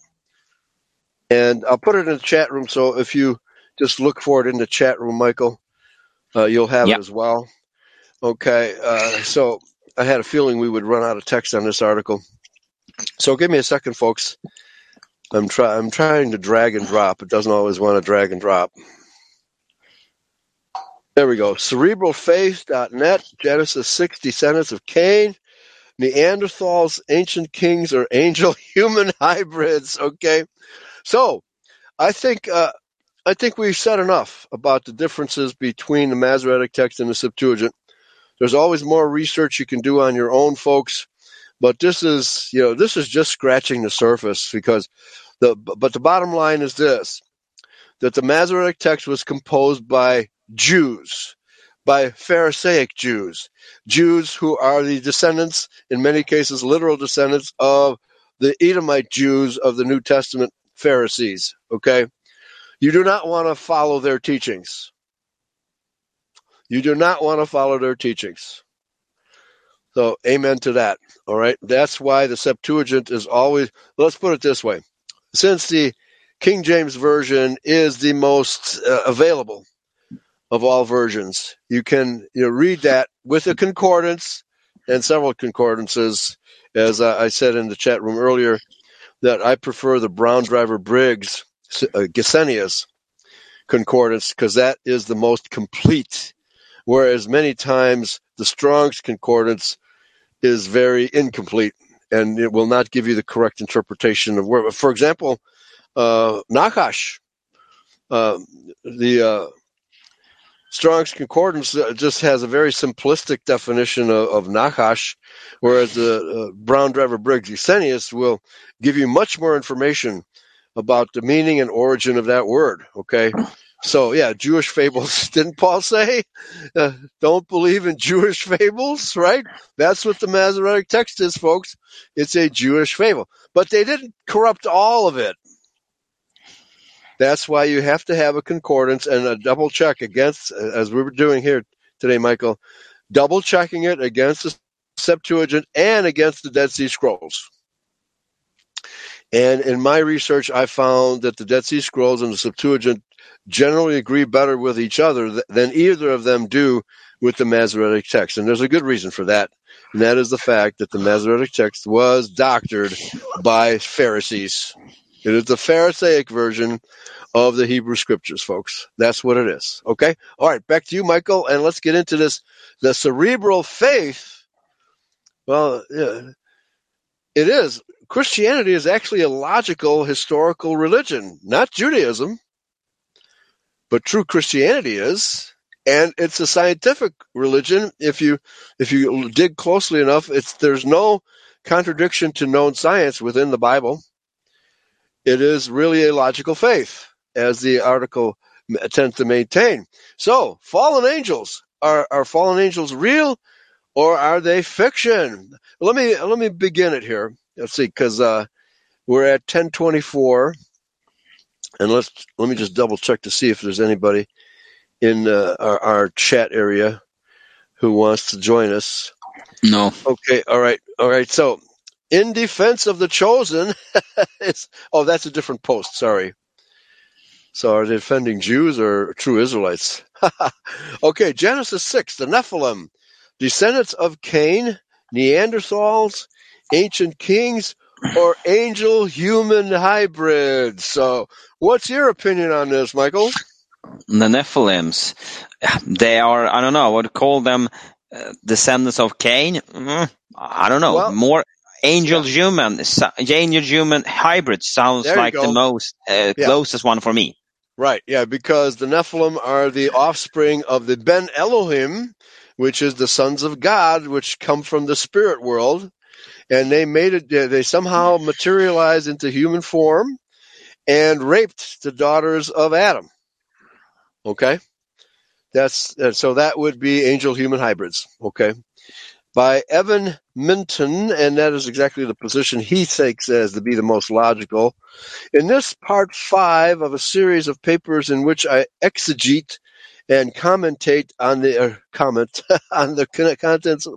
and I'll put it in the chat room. So if you just look for it in the chat room, Michael, uh, you'll have Yep. it as well. Okay. Uh, so I had a feeling we would run out of text on this article. So give me a second, folks. I'm try I'm trying to drag and drop. It doesn't always want to drag and drop. There we go. Cerebralfaith.net, Genesis 6, descendants of Cain, Neanderthals, ancient kings, or angel human hybrids. Okay. So I think uh, I think we've said enough about the differences between the Masoretic text and the Septuagint. There's always more research you can do on your own, folks. But this is, you know, this is just scratching the surface because the, but the bottom line is this, that the Masoretic text was composed by Jews, by Pharisaic Jews, Jews who are the descendants, in many cases, literal descendants of the Edomite Jews of the New Testament Pharisees. Okay. You do not want to follow their teachings. You do not want to follow their teachings. So, amen to that. All right. That's why the Septuagint is always, let's put it this way. Since the King James Version is the most uh, available of all versions, you can you know, read that with a concordance and several concordances. As I I said in the chat room earlier, that I prefer the Brown Driver Briggs uh, Gesenius concordance because that is the most complete. Whereas many times the Strong's concordance is very incomplete and it will not give you the correct interpretation of word. For example, uh, Nakash, uh, the uh, Strong's Concordance uh, just has a very simplistic definition of, of Nakash, whereas the uh, Brown Driver Briggs Eusebius will give you much more information about the meaning and origin of that word. Okay. So yeah, Jewish fables. Didn't Paul say, uh, "Don't believe in Jewish fables"? Right? That's what the Masoretic text is, folks. It's a Jewish fable, but they didn't corrupt all of it. That's why you have to have a concordance and a double check against, as we were doing here today, Michael, double checking it against the Septuagint and against the Dead Sea Scrolls. And in my research, I found that the Dead Sea Scrolls and the Septuagint generally agree better with each other th- than either of them do with the Masoretic text. And there's a good reason for that. And that is the fact that the Masoretic text was doctored by Pharisees. It is the Pharisaic version of the Hebrew scriptures, folks. That's what it is. Okay? All right, back to you, Michael, and let's get into this. The cerebral faith. Well, yeah, it is. Christianity is actually a logical, historical religion, not Judaism. But true Christianity is, and it's a scientific religion. If you if you dig closely enough, it's there's no contradiction to known science within the Bible. It is really a logical faith, as the article attempts to maintain. So, fallen angels are are fallen angels real, or are they fiction? Let me let me begin it here. Let's see, because uh, we're at ten twenty four, and let's let me just double check to see if there's anybody in uh, our, our chat area who wants to join us. No. Okay, all right, all right. So, in defense of the chosen, it's, oh, that's a different post. Sorry. So, are they defending Jews or true Israelites? okay, Genesis 6, the Nephilim, descendants of Cain, Neanderthals, ancient kings, or angel human hybrids. So, what's your opinion on this, Michael? The Nephilims, they are, I don't know, I would call them uh, descendants of Cain. Mm, I don't know. Well, More angel human, so- angel human hybrid sounds like the most uh, Yeah. closest one for me. Right, yeah, because the Nephilim are the offspring of the Ben Elohim, which is the sons of God, which come from the spirit world, and they made it. They somehow materialized into human form and raped the daughters of Adam. Okay, that's so that would be angel-human hybrids. Okay, by Evan Minton, and that is exactly the position he takes as to be the most logical. In this part five of a series of papers in which I exegete and commentate on the uh, comment on the contents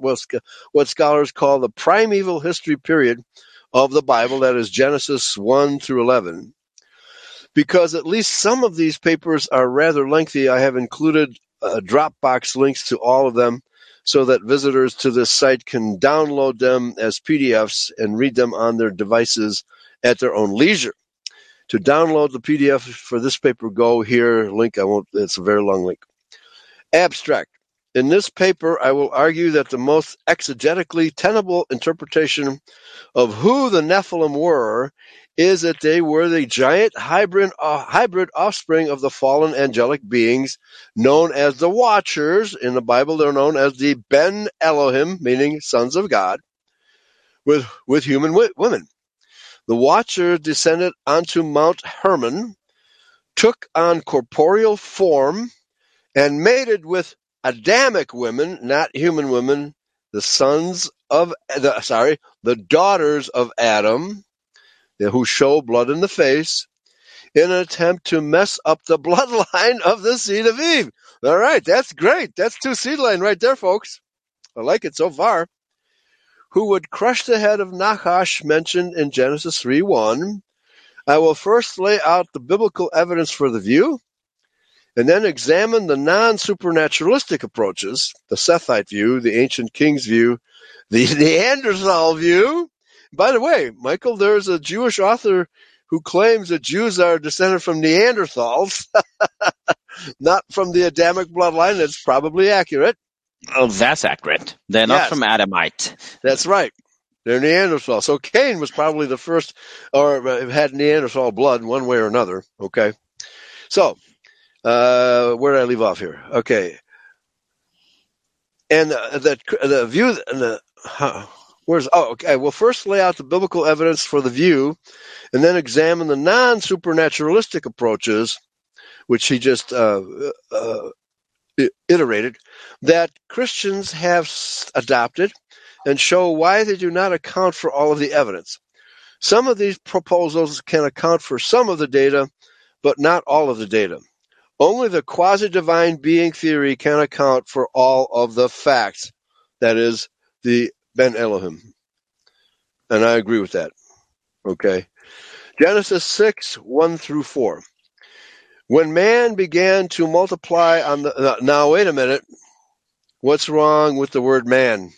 what scholars call the primeval history period of the Bible, that is Genesis 1 through 11. Because at least some of these papers are rather lengthy, I have included uh, Dropbox links to all of them so that visitors to this site can download them as PDFs and read them on their devices at their own leisure. To download the PDF for this paper, go here. Link, I won't, it's a very long link. Abstract. In this paper, I will argue that the most exegetically tenable interpretation of who the Nephilim were is that they were the giant hybrid, uh, hybrid offspring of the fallen angelic beings known as the Watchers. In the Bible, they're known as the Ben Elohim, meaning sons of God, with, with human wi- women. The Watcher descended onto Mount Hermon, took on corporeal form, and mated with Adamic women, not human women, the sons of the sorry, the daughters of Adam, who show blood in the face, in an attempt to mess up the bloodline of the seed of Eve. All right, that's great. That's two seed line right there, folks. I like it so far. Who would crush the head of Nachash mentioned in Genesis 3 1. I will first lay out the biblical evidence for the view, and then examine the non supernaturalistic approaches the Sethite view, the ancient king's view, the Neanderthal view. By the way, Michael, there's a Jewish author who claims that Jews are descended from Neanderthals, not from the Adamic bloodline. That's probably accurate. Oh, that's accurate. They're not Yes. from Adamite. That's right. They're Neanderthal. So Cain was probably the first, or uh, had Neanderthal blood in one way or another. Okay. So, uh, where did I leave off here? Okay. And uh, the the view, and the huh, where's oh okay. We'll first lay out the biblical evidence for the view, and then examine the non supernaturalistic approaches, which he just uh, uh, iterated, that Christians have adopted and show why they do not account for all of the evidence. Some of these proposals can account for some of the data, but not all of the data. Only the quasi-divine being theory can account for all of the facts. That is the Ben Elohim. And I agree with that. Okay. Genesis 6, 1 through 4. When man began to multiply on the. Now, wait a minute. What's wrong with the word man?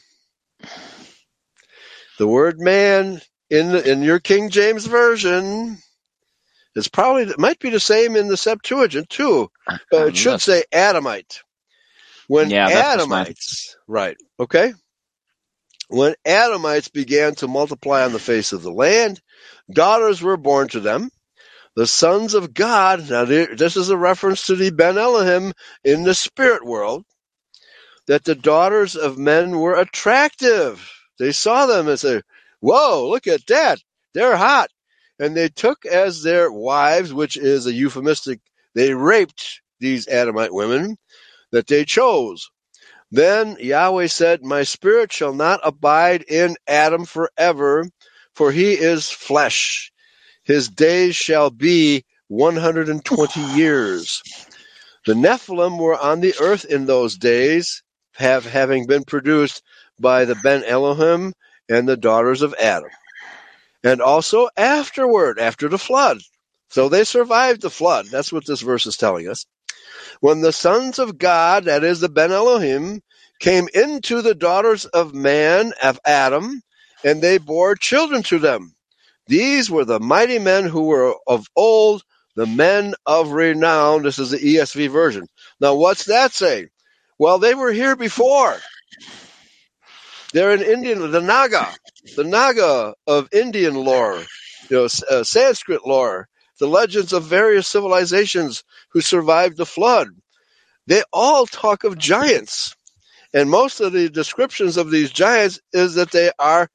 The word man in the, in your King James version is probably it might be the same in the Septuagint too, but it should say Adamite. When Yeah, was my- Adamites, right? Okay. When Adamites began to multiply on the face of the land, daughters were born to them. The sons of God. Now, this is a reference to the Ben Elohim in the spirit world. That the daughters of men were attractive. They saw them and said, "Whoa, look at that! They're hot." And they took as their wives, which is a euphemistic. They raped these Adamite women that they chose. Then Yahweh said, My spirit shall not abide in Adam forever, for he is flesh. His days shall be 120 years. The Nephilim were on the earth in those days, have, having been produced by the Ben Elohim and the daughters of Adam. And also afterward, after the flood. So they survived the flood. That's what this verse is telling us. When the sons of God, that is the Ben Elohim, came into the daughters of man, of Adam, and they bore children to them. These were the mighty men who were of old, the men of renown. This is the ESV version. Now, what's that say? Well, they were here before. They're in Indian, the Naga, the Naga of Indian lore, you know, uh, Sanskrit lore, the legends of various civilizations who survived the flood. They all talk of giants, and most of the descriptions of these giants is that they are,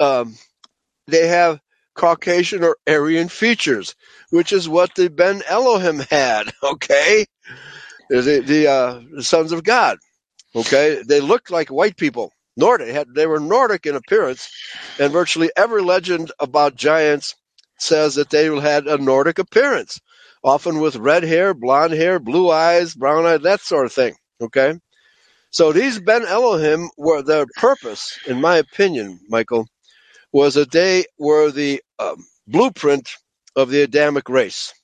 um, they have Caucasian or Aryan features, which is what the Ben Elohim had. Okay, the the, uh, the sons of God. Okay, they looked like white people. Nordic had they were Nordic in appearance, and virtually every legend about giants says that they had a Nordic appearance, often with red hair, blonde hair, blue eyes, brown eyes, that sort of thing. Okay, so these Ben Elohim were their purpose, in my opinion, Michael, was that they were the um, blueprint of the Adamic race.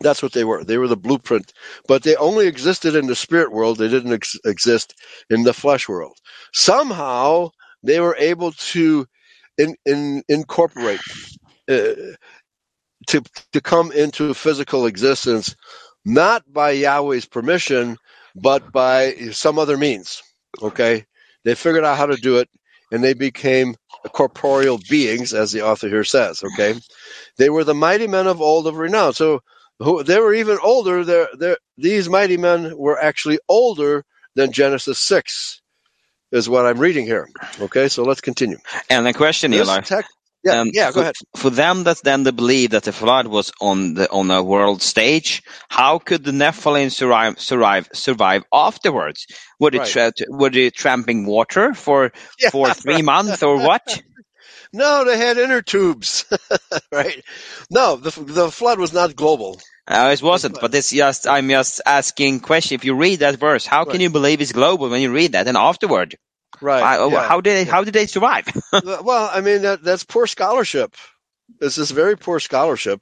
That's what they were. They were the blueprint, but they only existed in the spirit world. They didn't ex- exist in the flesh world. Somehow they were able to in, in, incorporate uh, to to come into physical existence, not by Yahweh's permission, but by some other means. Okay, they figured out how to do it, and they became corporeal beings, as the author here says. Okay, they were the mighty men of old of renown. So who, they were even older. They're, they're, these mighty men were actually older than Genesis six, is what I'm reading here. Okay, so let's continue. And the question, This Eli, yeah, um, yeah, for, go ahead. For them that then they believe that the flood was on the on a world stage, how could the Nephilim survive survive survive afterwards? Were they Right. tra- were they tramping water for Yeah, for three months or what? No, they had inner tubes, right? No, the the flood was not global. Uh, it wasn't, but it's just I'm just asking question. If you read that verse, how can you believe it's global when you read that? And afterward, Right. I- yeah. how did they, how did they survive? well, I mean that that's poor scholarship. This is very poor scholarship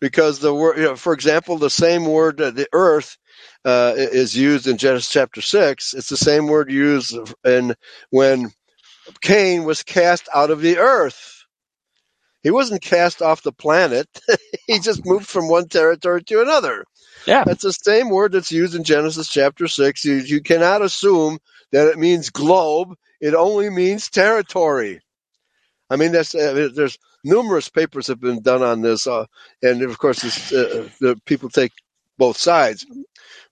because the word, you know, for example, the same word, the earth, uh, is used in Genesis chapter six. It's the same word used in when Cain was cast out of the earth. He wasn't cast off the planet. he just moved from one territory to another. Yeah. That's the same word that's used in Genesis chapter 6. You, you cannot assume that it means globe. It only means territory. I mean, that's, uh, there's numerous papers have been done on this, uh, and of course, uh, the people take both sides.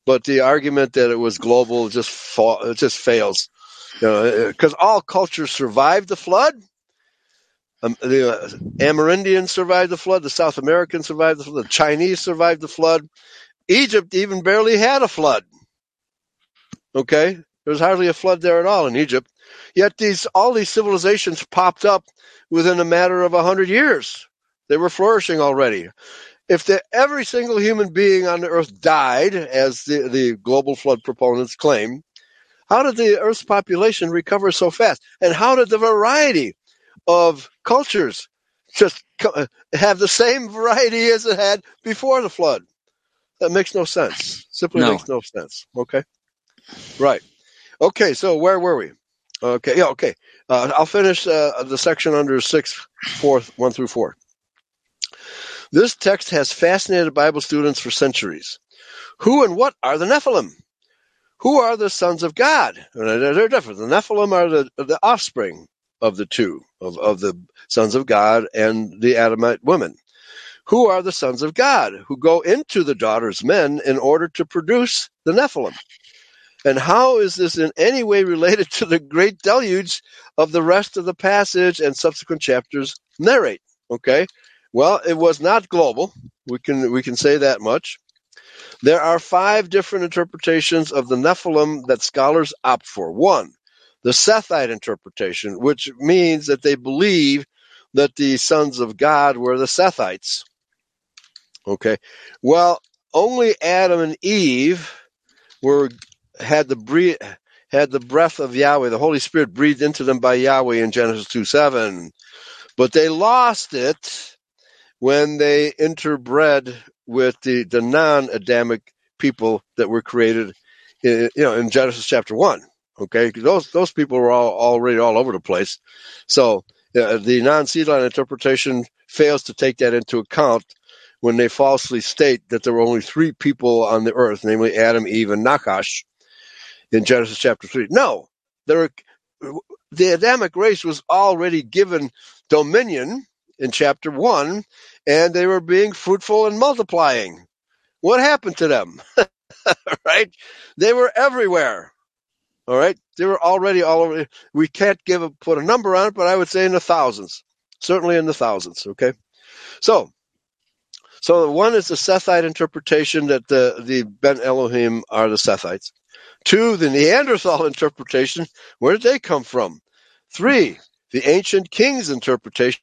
But the argument that it was global just fa- just fails, because all cultures survived the flood. Um, the uh, Amerindians survived the flood. The South Americans survived the flood. The Chinese survived the flood. Egypt even barely had a flood. Okay, there was hardly a flood there at all in Egypt. Yet these all these civilizations popped up within a matter of a hundred years. They were flourishing already. if the, every single human being on the earth died, as the, the global flood proponents claim, how did the earth's population recover so fast? And how did the variety of cultures just uh, have the same variety as it had before the flood? That makes no sense. Simply No. makes no sense. Okay. Right. Okay. So where were we? Okay. Yeah. Okay. Uh, I'll finish uh, the section under six, four, one through four. This text has fascinated Bible students for centuries. Who and what are the Nephilim? Who are the sons of God? They're different. The Nephilim are the, the offspring of the two, of, of the sons of God and the Adamite women. Who are the sons of God who go into the daughters men in order to produce the Nephilim? And how is this in any way related to the great deluge of the rest of the passage and subsequent chapters narrate? Okay. Well, it was not global. We can we can say that much. There are five different interpretations of the Nephilim that scholars opt for. One, the Sethite interpretation, which means that they believe that the sons of God were the Sethites. Okay. Well, only Adam and Eve were had the breathe, had the breath of Yahweh, the Holy Spirit breathed into them by Yahweh in Genesis 2 7. But they lost it when they interbred with the, the non Adamic people that were created in, you know, in Genesis chapter 1. Okay. Those, those people were all already all over the place. So uh, the non seed line interpretation fails to take that into account when they falsely state that there were only three people on the earth, namely Adam, Eve, and Nachash in Genesis chapter 3. No, there the Adamic race was already given dominion in chapter 1, and they were being fruitful and multiplying. What happened to them? right? They were everywhere. All right? They were already all over. We can't give a, put a number on it, but I would say in the thousands. Certainly in the thousands, okay? So, so one is the Sethite interpretation that the, the Ben Elohim are the Sethites. Two, the Neanderthal interpretation. Where did they come from? Three, the ancient kings interpretation.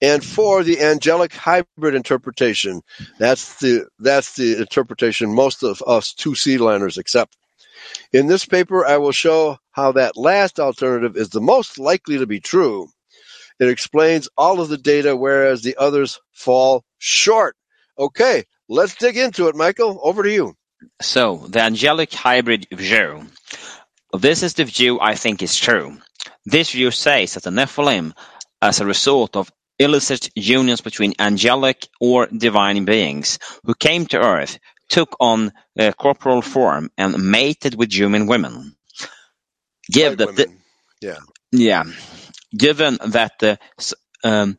And four, the angelic hybrid interpretation. That's the that's the interpretation most of us two seedliners accept. In this paper, I will show how that last alternative is the most likely to be true. It explains all of the data, whereas the others fall short. Okay, let's dig into it, Michael. Over to you. So, the angelic hybrid view. This is the view I think is true. This view says that the Nephilim, as a result of illicit unions between angelic or divine beings who came to earth, took on a corporal form and mated with human women. Give that the, women. yeah. yeah, given that the um,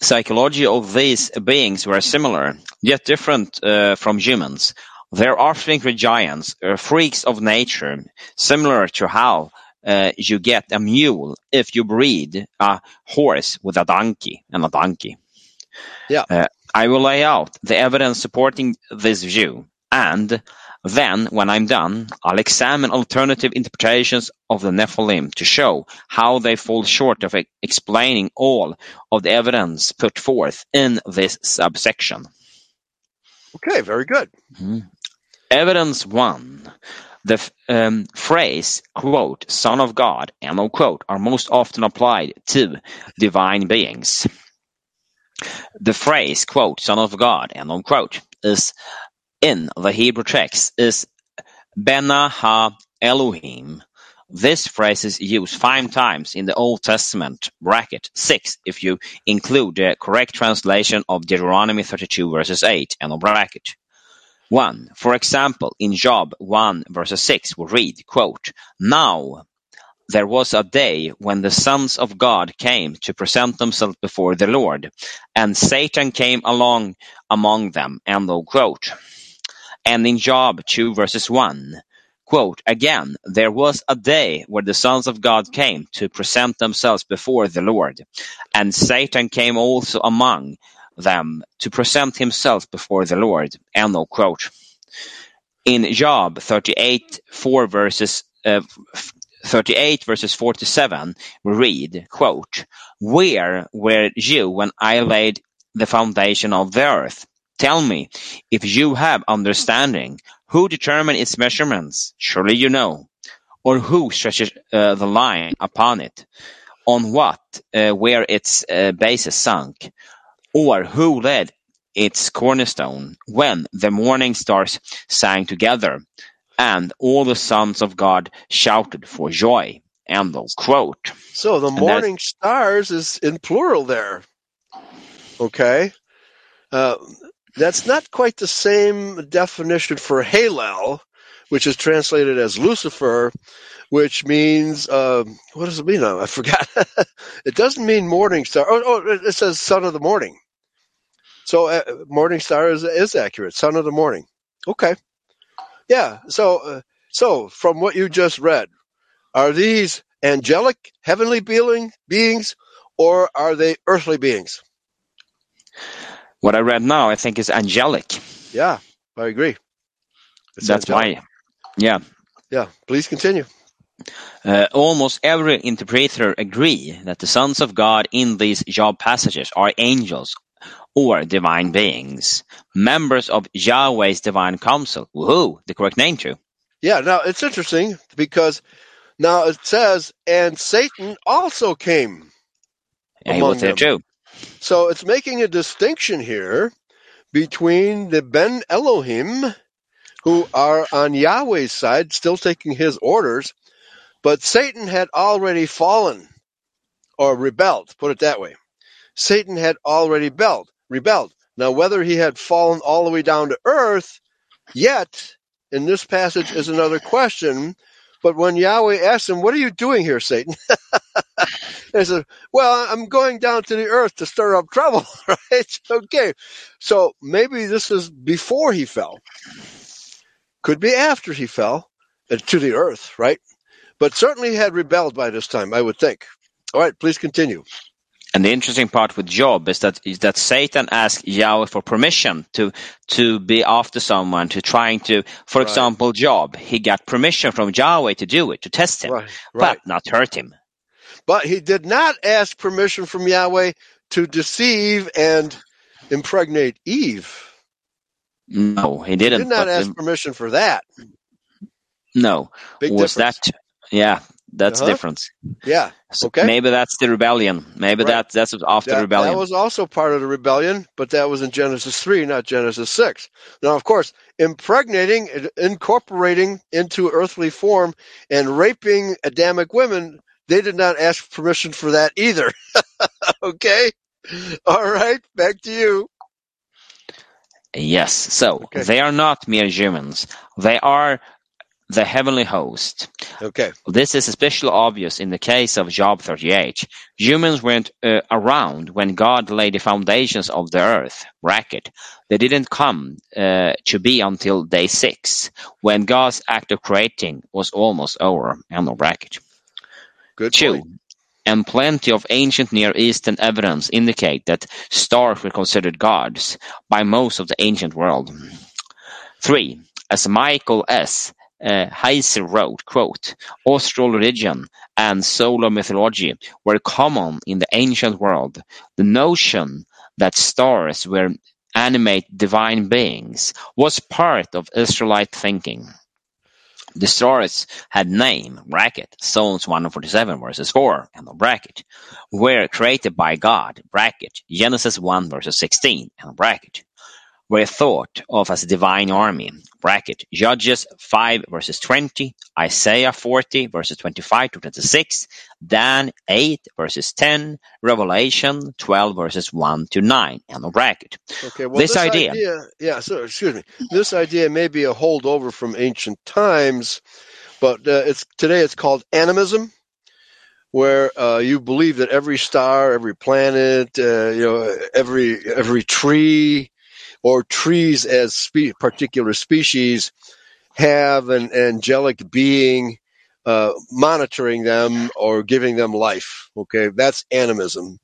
psychology of these beings were similar, yet different uh, from humans, their offspring were giants, uh, freaks of nature, similar to how uh, you get a mule if you breed a horse with a donkey and a donkey. Yeah. Uh, I will lay out the evidence supporting this view, and then, when I'm done, I'll examine alternative interpretations of the Nephilim to show how they fall short of explaining all of the evidence put forth in this subsection. Okay, very good. Evidence 1. The um, phrase, quote, son of God, end of quote, are most often applied to divine beings. The phrase, quote, son of God, end of quote, is in the Hebrew text is Bena ha Elohim. This phrase is used five times in the Old Testament, bracket six if you include the correct translation of Deuteronomy 32 verses 8, end of bracket. 1. For example, in Job 1 verses 6 we read, quote, Now there was a day when the sons of God came to present themselves before the Lord, and Satan came along among them, end of quote. And in Job 2 verses 1, quote, Again, there was a day where the sons of God came to present themselves before the Lord, and Satan came also among them to present himself before the Lord, end of quote. In Job 38, 4 verses, uh, 38 verses 47, we read, quote, Where were you when I laid the foundation of the earth? Tell me, if you have understanding, who determined its measurements? Surely you know. Or who stretches uh, the line upon it? On what, uh, where its uh, base is sunk? Or who led its cornerstone when the morning stars sang together and all the sons of God shouted for joy? End of quote. So the morning stars is in plural there. Okay. Uh, that's not quite the same definition for Halel, which is translated as Lucifer, which means, um, what does it mean? I forgot. it doesn't mean morning star. Oh, oh, it says son of the morning. So uh, morning star is, is accurate. Son of the morning. Okay. Yeah. So, uh, so from what you just read, are these angelic, heavenly being, beings, or are they earthly beings? What I read now, I think, is angelic. Yeah, I agree. It's That's angelic. why. Yeah. Yeah, please continue. Uh, almost every interpreter agree that the sons of God in these Job passages are angels or divine beings, members of Yahweh's divine council. Woohoo! The correct name, too. Yeah, now it's interesting because now it says, and Satan also came. Yeah, he Among was there them. too. So it's making a distinction here between the Ben Elohim, who are on Yahweh's side, still taking his orders, but Satan had already fallen or rebelled, put it that way. Satan had already rebelled, rebelled. Now, whether he had fallen all the way down to earth yet in this passage is another question. But when Yahweh asked him, What are you doing here, Satan? he said, Well, I'm going down to the earth to stir up trouble, right? Okay. So maybe this is before he fell. Could be after he fell uh, to the earth, right? But certainly he had rebelled by this time, I would think. All right, please continue. And the interesting part with Job is that is that Satan asked Yahweh for permission to to be after someone, to trying to, for Right. example, Job. He got permission from Yahweh to do it, to test him, Right, right. but not hurt him. But he did not ask permission from Yahweh to deceive and impregnate Eve. No, he didn't. He did not ask um, permission for that. no, Big was difference. that? Yeah, that's Uh-huh. the difference. Yeah. So Okay. Maybe that's the rebellion. Maybe Right. that that's after That, the rebellion. that was also part of the rebellion, but that was in Genesis 3, not Genesis 6. Now, of course, impregnating, incorporating into earthly form, and raping Adamic women, they did not ask permission for that either. okay? All right, back to you. Yes. So Okay. they are not mere humans. They are the heavenly host. Okay. This is especially obvious in the case of Job 38. Humans weren't uh, around when God laid the foundations of the earth. Bracket. They didn't come uh, to be until day six, when God's act of creating was almost over. End of bracket. Good Two. point. And plenty of ancient Near Eastern evidence indicate that stars were considered gods by most of the ancient world. Three, as Michael S. Uh, Heiser wrote, quote, Astral religion and solar mythology were common in the ancient world. The notion that stars were animate divine beings was part of Israelite thinking. The stars had name, bracket, Psalms 147 verses 4, end of bracket, were created by God, bracket, Genesis 1 verses 16, end bracket, were thought of as a divine army, bracket, Judges 5 verses 20, Isaiah 40 verses 25 to 26, Dan 8 verses 10, Revelation 12 verses 1 to 9, end of bracket. Okay. Well, This idea- yeah. So, excuse me. This idea may be a holdover from ancient times, but uh, it's today it's called animism, where uh, you believe that every star, every planet, uh, you know, every every tree, or trees as spe- particular species have an angelic being uh, monitoring them or giving them life. Okay, that's animism,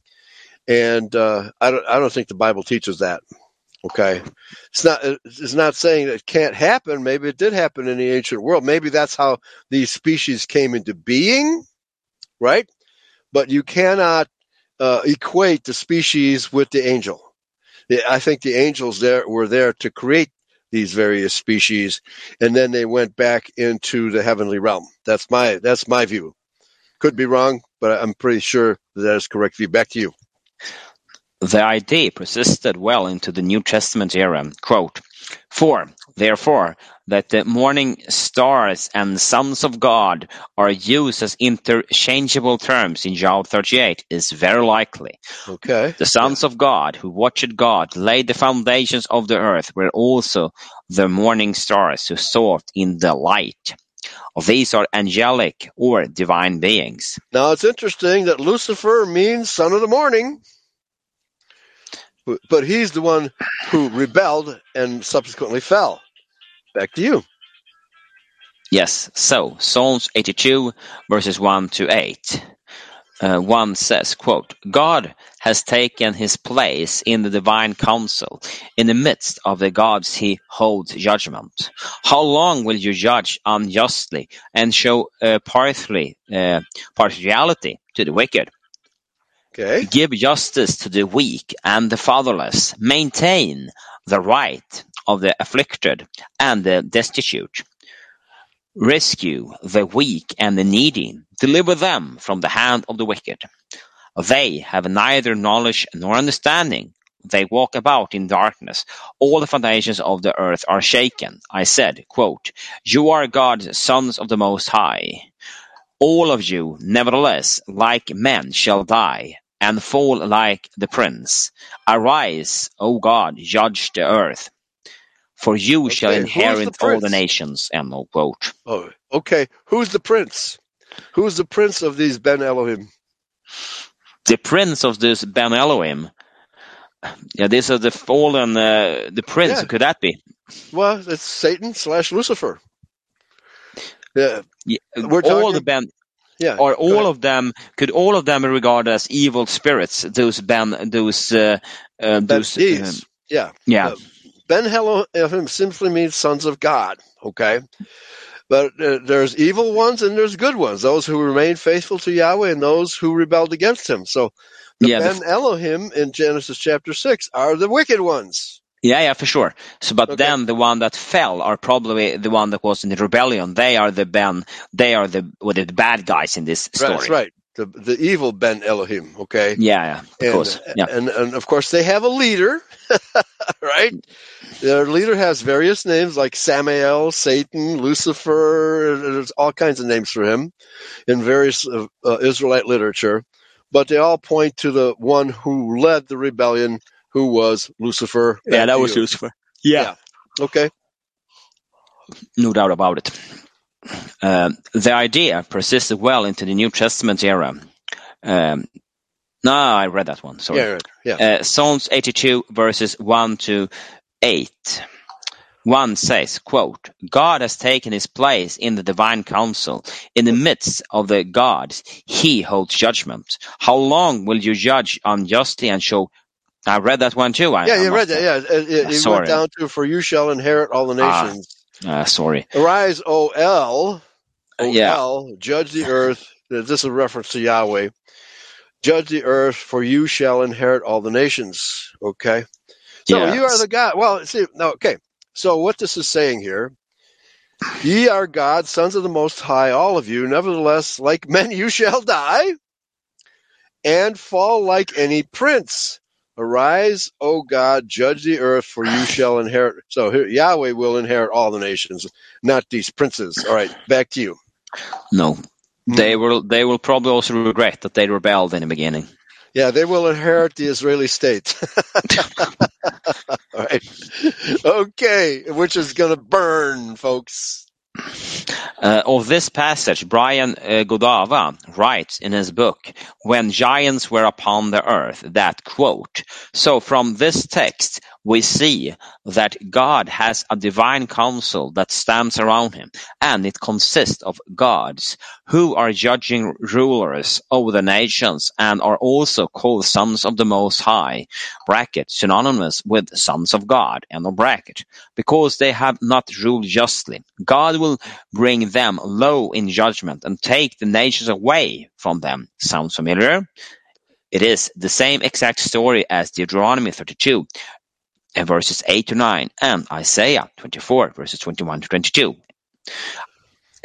and uh, I don't I don't think the Bible teaches that. Okay, it's not it's not saying that it can't happen. Maybe it did happen in the ancient world. Maybe that's how these species came into being, right? But you cannot uh, equate the species with the angel. I think the angels there were there to create these various species, and then they went back into the heavenly realm. That's my that's my view. Could be wrong, but I'm pretty sure that is correct view. Back to you. The idea persisted well into the New Testament era. Quote, For, therefore, that the morning stars and sons of God are used as interchangeable terms in Job 38 is very likely. Okay. The sons of God who watched God laid the foundations of the earth were also the morning stars who sought in the light. These are angelic or divine beings. Now it's interesting that Lucifer means son of the morning, but he's the one who rebelled and subsequently fell. Back to you. Yes, so Psalms 82 verses 1 to 8. Uh, 1 says, quote, God has taken his place in the divine council. In the midst of the gods he holds judgment. How long will you judge unjustly and show uh, partially, uh, partiality to the wicked? Okay. Give justice to the weak and the fatherless. Maintain the right of the afflicted and the destitute. Rescue the weak and the needy. Deliver them from the hand of the wicked. They have neither knowledge nor understanding. They walk about in darkness. All the foundations of the earth are shaken. I said, quote, You are God's sons of the Most High. All of you, nevertheless, like men shall die and fall like the prince. Arise, O God, judge the earth. For you shall Okay, the inherit all the nations. End of quote. Oh, okay. Who's the prince? Who's the prince of these Ben Elohim? The prince of this Ben Elohim. Yeah, these are the fallen. Uh, the prince. Yeah. Could that be? Well, it's Satan slash Lucifer. Yeah, Yeah, We're all talking- the Ben, yeah. or all of them, could all of them be regarded as evil spirits? Those Ben, those, uh, uh, those. um, yeah. yeah, Uh, Ben Elohim simply means sons of God. Okay. But uh, there's evil ones and there's good ones. Those who remain faithful to Yahweh and those who rebelled against Him. So the Yeah, the Ben Elohim in Genesis chapter six are the wicked ones. Yeah, yeah, for sure. So, but Okay. then the one that fell are probably the one that was in the rebellion. They are the Ben. They are the what the bad guys in this story. That's right. The the evil Ben Elohim. Okay. Yeah, yeah, of and, course. Yeah, and and of course they have a leader, right? Their leader has various names like Samael, Satan, Lucifer. There's all kinds of names for him in various uh, uh, Israelite literature, but they all point to the one who led the rebellion, who was Lucifer. yeah, that was. Lucifer. Yeah, Okay. no doubt about it. Uh, the idea persisted well into the New Testament era. Um, no, I read that one. Sorry. Yeah. Yeah. Uh, Psalms 82 verses 1 to 8. 1 says, quote, God has taken his place in the divine council. In the midst of the gods, he holds judgment. How long will you judge unjustly and show? I read that one too. I, Yeah, I you read that. Yeah, it, it, it Sorry. went down to "For you shall inherit all the Ah. nations." Uh, sorry. Arise, O El, O Yeah. El, judge the earth. This is a reference to Yahweh. Judge the earth, for you shall inherit all the nations. Okay. So Yeah. you are the God. Well, see, no, okay. So what this is saying here, ye are God, sons of the Most High, all of you. Nevertheless, like men, you shall die, and fall like any prince. Arise, O God, judge the earth, for you shall inherit. So here, Yahweh will inherit all the nations, not these princes. All right, back to you. No. Hmm. They will. They will probably also regret that they rebelled in the beginning. Yeah, they will inherit the Israeli state. all right. Okay, which is going to burn, folks. Uh, of this passage, Brian uh, Godawa writes in his book, When Giants Were Upon the Earth, that quote, So from this text, we see that God has a divine council that stands around him, and it consists of gods who are judging rulers over the nations and are also called sons of the Most High, bracket, synonymous with sons of God, of bracket, because they have not ruled justly. God will bring them low in judgment and take the nations away from them. Sounds familiar? It is the same exact story as Deuteronomy 32. Uh, verses 8 to 9, and Isaiah 24, verses 21 to 22.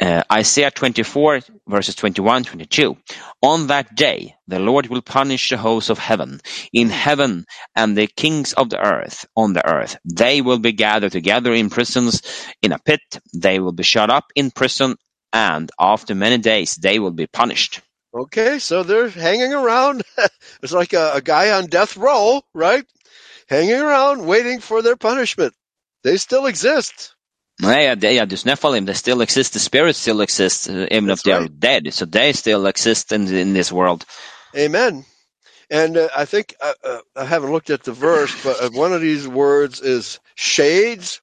Uh, Isaiah 24, verses 21 22. On that day, the Lord will punish the hosts of heaven in heaven and the kings of the earth on the earth. They will be gathered together in prisons in a pit. They will be shut up in prison, and after many days, they will be punished. Okay, so they're hanging around. it's like a, a guy on death row, right? Hanging around, waiting for their punishment. They still exist. Yeah, they, those Nephilim, they still exist. The spirits still exist, uh, even That's if they are dead. So they still exist in, in this world. Amen. And uh, I think uh, uh, I haven't looked at the verse, but uh, one of these words is shades,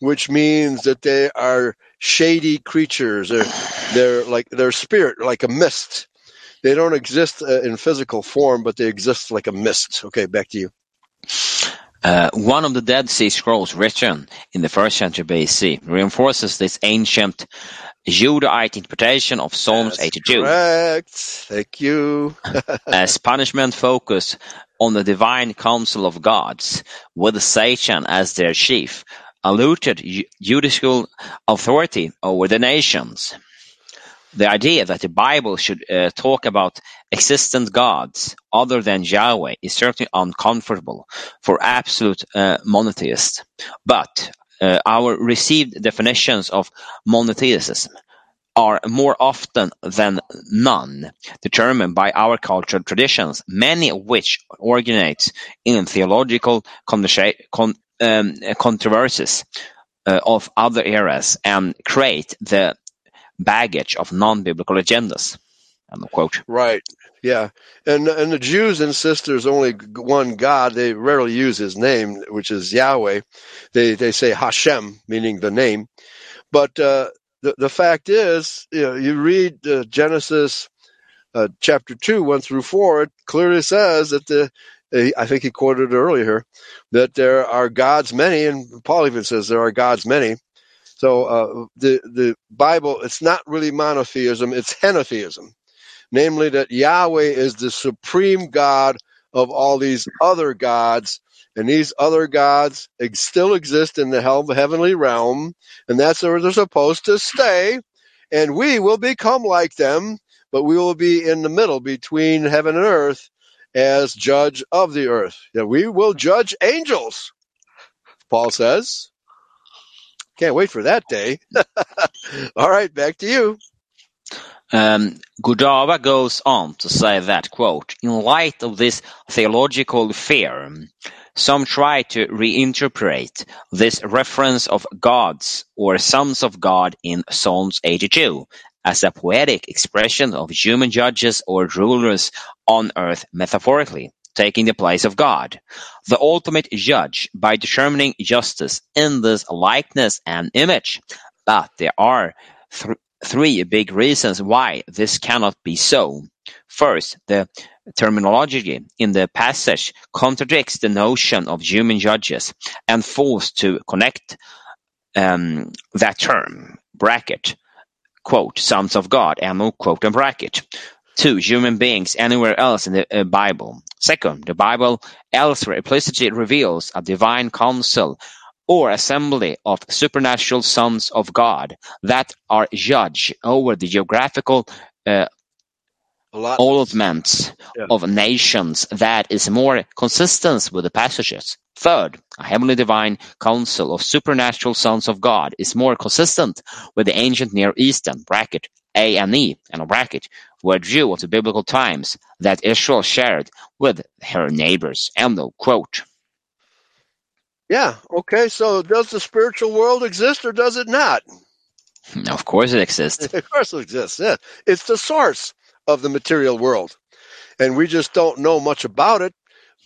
which means that they are shady creatures. They're they're like they're spirit, like a mist. They don't exist uh, in physical form, but they exist like a mist. Okay, back to you. Uh, one of the Dead Sea Scrolls written in the first century BC reinforces this ancient Judaite interpretation of Psalms That's 82 Correct. Thank you. as punishment focus on the divine council of gods, with Satan as their chief, alluded ju- judicial authority over the nations. The idea that the Bible should uh, talk about existent gods other than Yahweh is certainly uncomfortable for absolute uh, monotheists. But uh, our received definitions of monotheism are more often than none determined by our cultural traditions, many of which originate in theological con- um, controversies uh, of other eras and create the baggage of non-biblical agendas. End quote. Right. Yeah. And and the Jews insist there's only one God. They rarely use his name, which is Yahweh. They they say Hashem, meaning the name. But uh, the the fact is, you know, you read uh, Genesis uh, chapter two, one through four. It clearly says that the I think he quoted earlier that there are gods many, and Paul even says there are gods many. So uh, the the Bible, it's not really monotheism; it's henotheism namely that Yahweh is the supreme God of all these other gods, and these other gods still exist in the heavenly realm, and that's where they're supposed to stay, and we will become like them, but we will be in the middle between heaven and earth as judge of the earth. Yeah, we will judge angels, Paul says. Can't wait for that day. All right, back to you. Um, goes on to say that, quote, in light of this theological fear, some try to reinterpret this reference of gods or sons of God in Psalms 82 as a poetic expression of human judges or rulers on earth metaphorically, taking the place of God, the ultimate judge by determining justice in this likeness and image. But there are th- three big reasons why this cannot be so. First, the terminology in the passage contradicts the notion of human judges and falls to connect um, that term, bracket, quote, sons of God, ammo, quote, and bracket, to human beings anywhere else in the uh, Bible. Second, the Bible elsewhere implicitly reveals a divine council or assembly of supernatural sons of God that are judge over the geographical uh, allotments Yeah. of nations that is more consistent with the passages. Third, a heavenly divine council of supernatural sons of God is more consistent with the ancient Near Eastern bracket A and E and a bracket were due of the biblical times that Israel shared with her neighbors. End of quote. Yeah. Okay. So does the spiritual world exist or does it not? Of course it exists. of course it exists. Yeah. It's the source of the material world. And we just don't know much about it.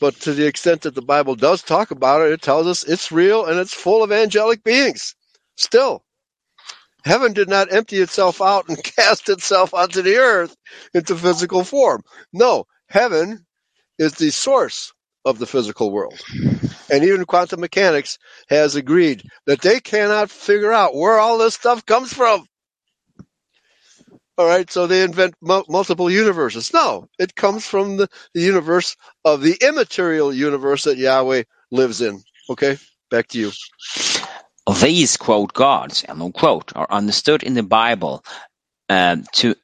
But to the extent that the Bible does talk about it, it tells us it's real and it's full of angelic beings. Still, heaven did not empty itself out and cast itself onto the earth into physical form. No, heaven is the source of the physical world. And even quantum mechanics has agreed that they cannot figure out where all this stuff comes from. All right, so they invent mu- multiple universes. No, it comes from the, the universe of the immaterial universe that Yahweh lives in. Okay, back to you. These quote gods are understood in the Bible um, to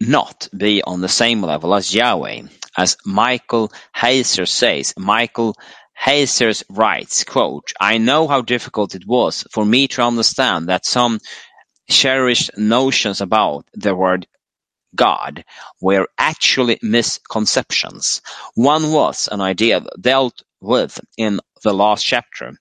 not be on the same level as Yahweh, as Michael Heiser says. Michael Heiser writes, quote, I know how difficult it was for me to understand that some cherished notions about the word God were actually misconceptions. One was an idea dealt with in the last chapter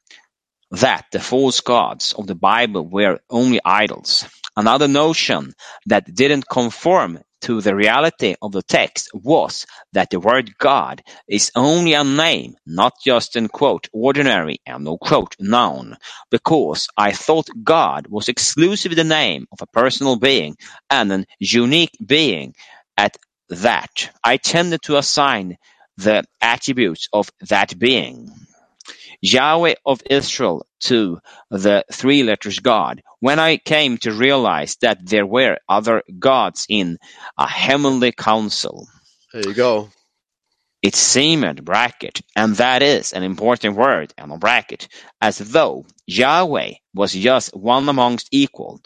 that the false gods of the Bible were only idols. Another notion that didn't conform to the reality of the text was that the word God is only a name, not just an quote ordinary and no quote noun, because I thought God was exclusively the name of a personal being and an unique being at that. I tended to assign the attributes of that being. Yahweh of Israel to the three letters God. When I came to realize that there were other gods in a heavenly council, There you go. it seemed bracket, and that is an important word, and a bracket, as though Yahweh was just one amongst equal.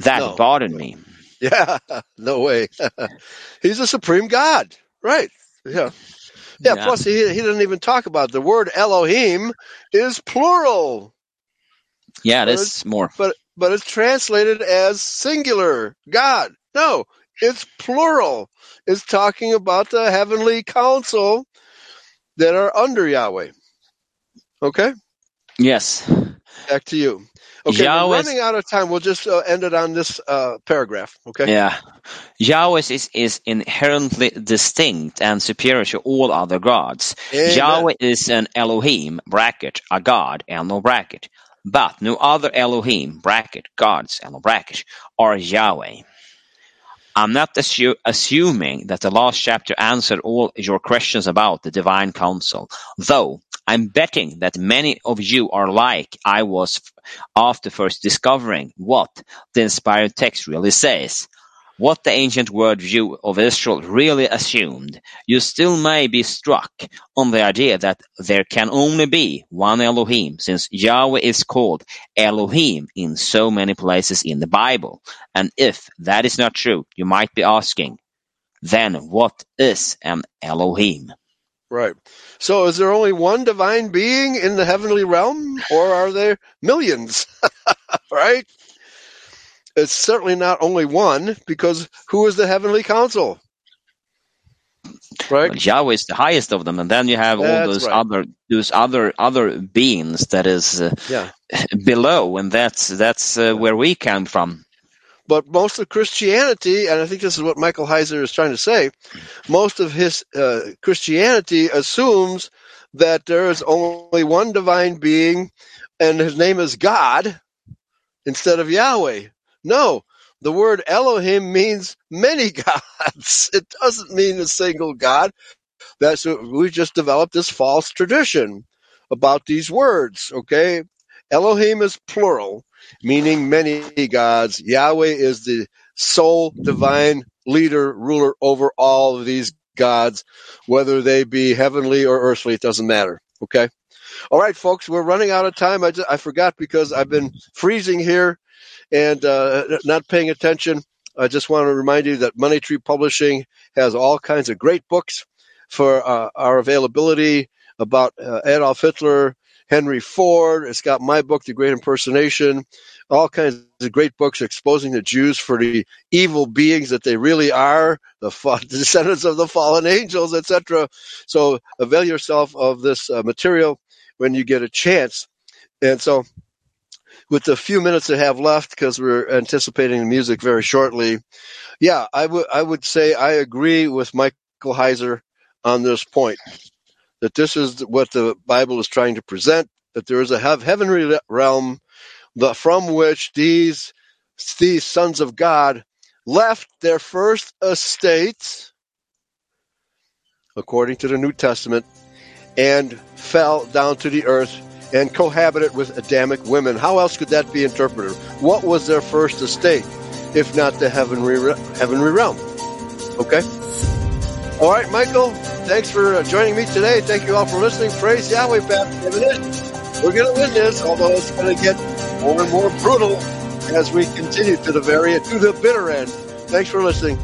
That No, bothered me. Yeah, no way. He's a supreme God, right? Yeah. Yeah, Yeah. plus he, he didn't even talk about it. the word Elohim is plural, Yeah, but this more. but but it's translated as singular God. No, it's plural. It's talking about the heavenly council that are under Yahweh. Okay, Yes. Back to you. Okay, we're running out of time. We'll just uh, end it on this uh, paragraph. Okay. Yeah. Yahweh is, is inherently distinct and superior to all other gods. Amen. Yahweh is an Elohim, bracket, a god, and no bracket. But no other Elohim, bracket, gods, and no bracket, are Yahweh. I'm not assu- assuming that the last chapter answered all your questions about the divine council, though I'm betting that many of you are like I was after first discovering what the inspired text really says. What the ancient worldview of Israel really assumed, you still may be struck on the idea that there can only be one Elohim, since Yahweh is called Elohim in so many places in the Bible. And if that is not true, you might be asking, then what is an Elohim? Right. So, is there only one divine being in the heavenly realm, or are there millions? right. It's certainly not only one, because who is the heavenly council? Right. Well, Yahweh is the highest of them, and then you have all those right. other those other other beings that is uh, Yeah. below, and that's that's uh, where we come from. But most of Christianity, and I think this is what Michael Heiser is trying to say, most of his uh, Christianity assumes that there is only one divine being, and his name is God instead of Yahweh. No, the word Elohim means many gods. It doesn't mean a single God. That's we just developed this false tradition about these words. Okay, Elohim is plural, meaning many gods. Yahweh is the sole divine leader, ruler over all of these gods, whether they be heavenly or earthly. It doesn't matter. Okay. All right, folks, we're running out of time. I, just, I forgot because I've been freezing here and uh, not paying attention. I just want to remind you that Money Tree Publishing has all kinds of great books for uh, our availability about uh, Adolf Hitler, Henry Ford. It's got my book, The Great Impersonation, all kinds of great books exposing the Jews for the evil beings that they really are, the descendants of the fallen angels, etc. So avail yourself of this uh, material when you get a chance. And so, with the few minutes I have left, because we're anticipating the music very shortly, yeah, I would I would say I agree with Michael Heiser on this point that this is what the Bible is trying to present. That there is a heavenly realm, from which these these sons of God left their first estates, according to the New Testament, and fell down to the earth and cohabited with Adamic women. How else could that be interpreted? What was their first estate, if not the heavenly heavenly realm? Okay. All right, Michael. Thanks for uh, joining me today. Thank you all for listening. Praise Yahweh, Pat. we're going to win this, although it's going to get more and more brutal as we continue to the very to the bitter end. Thanks for listening.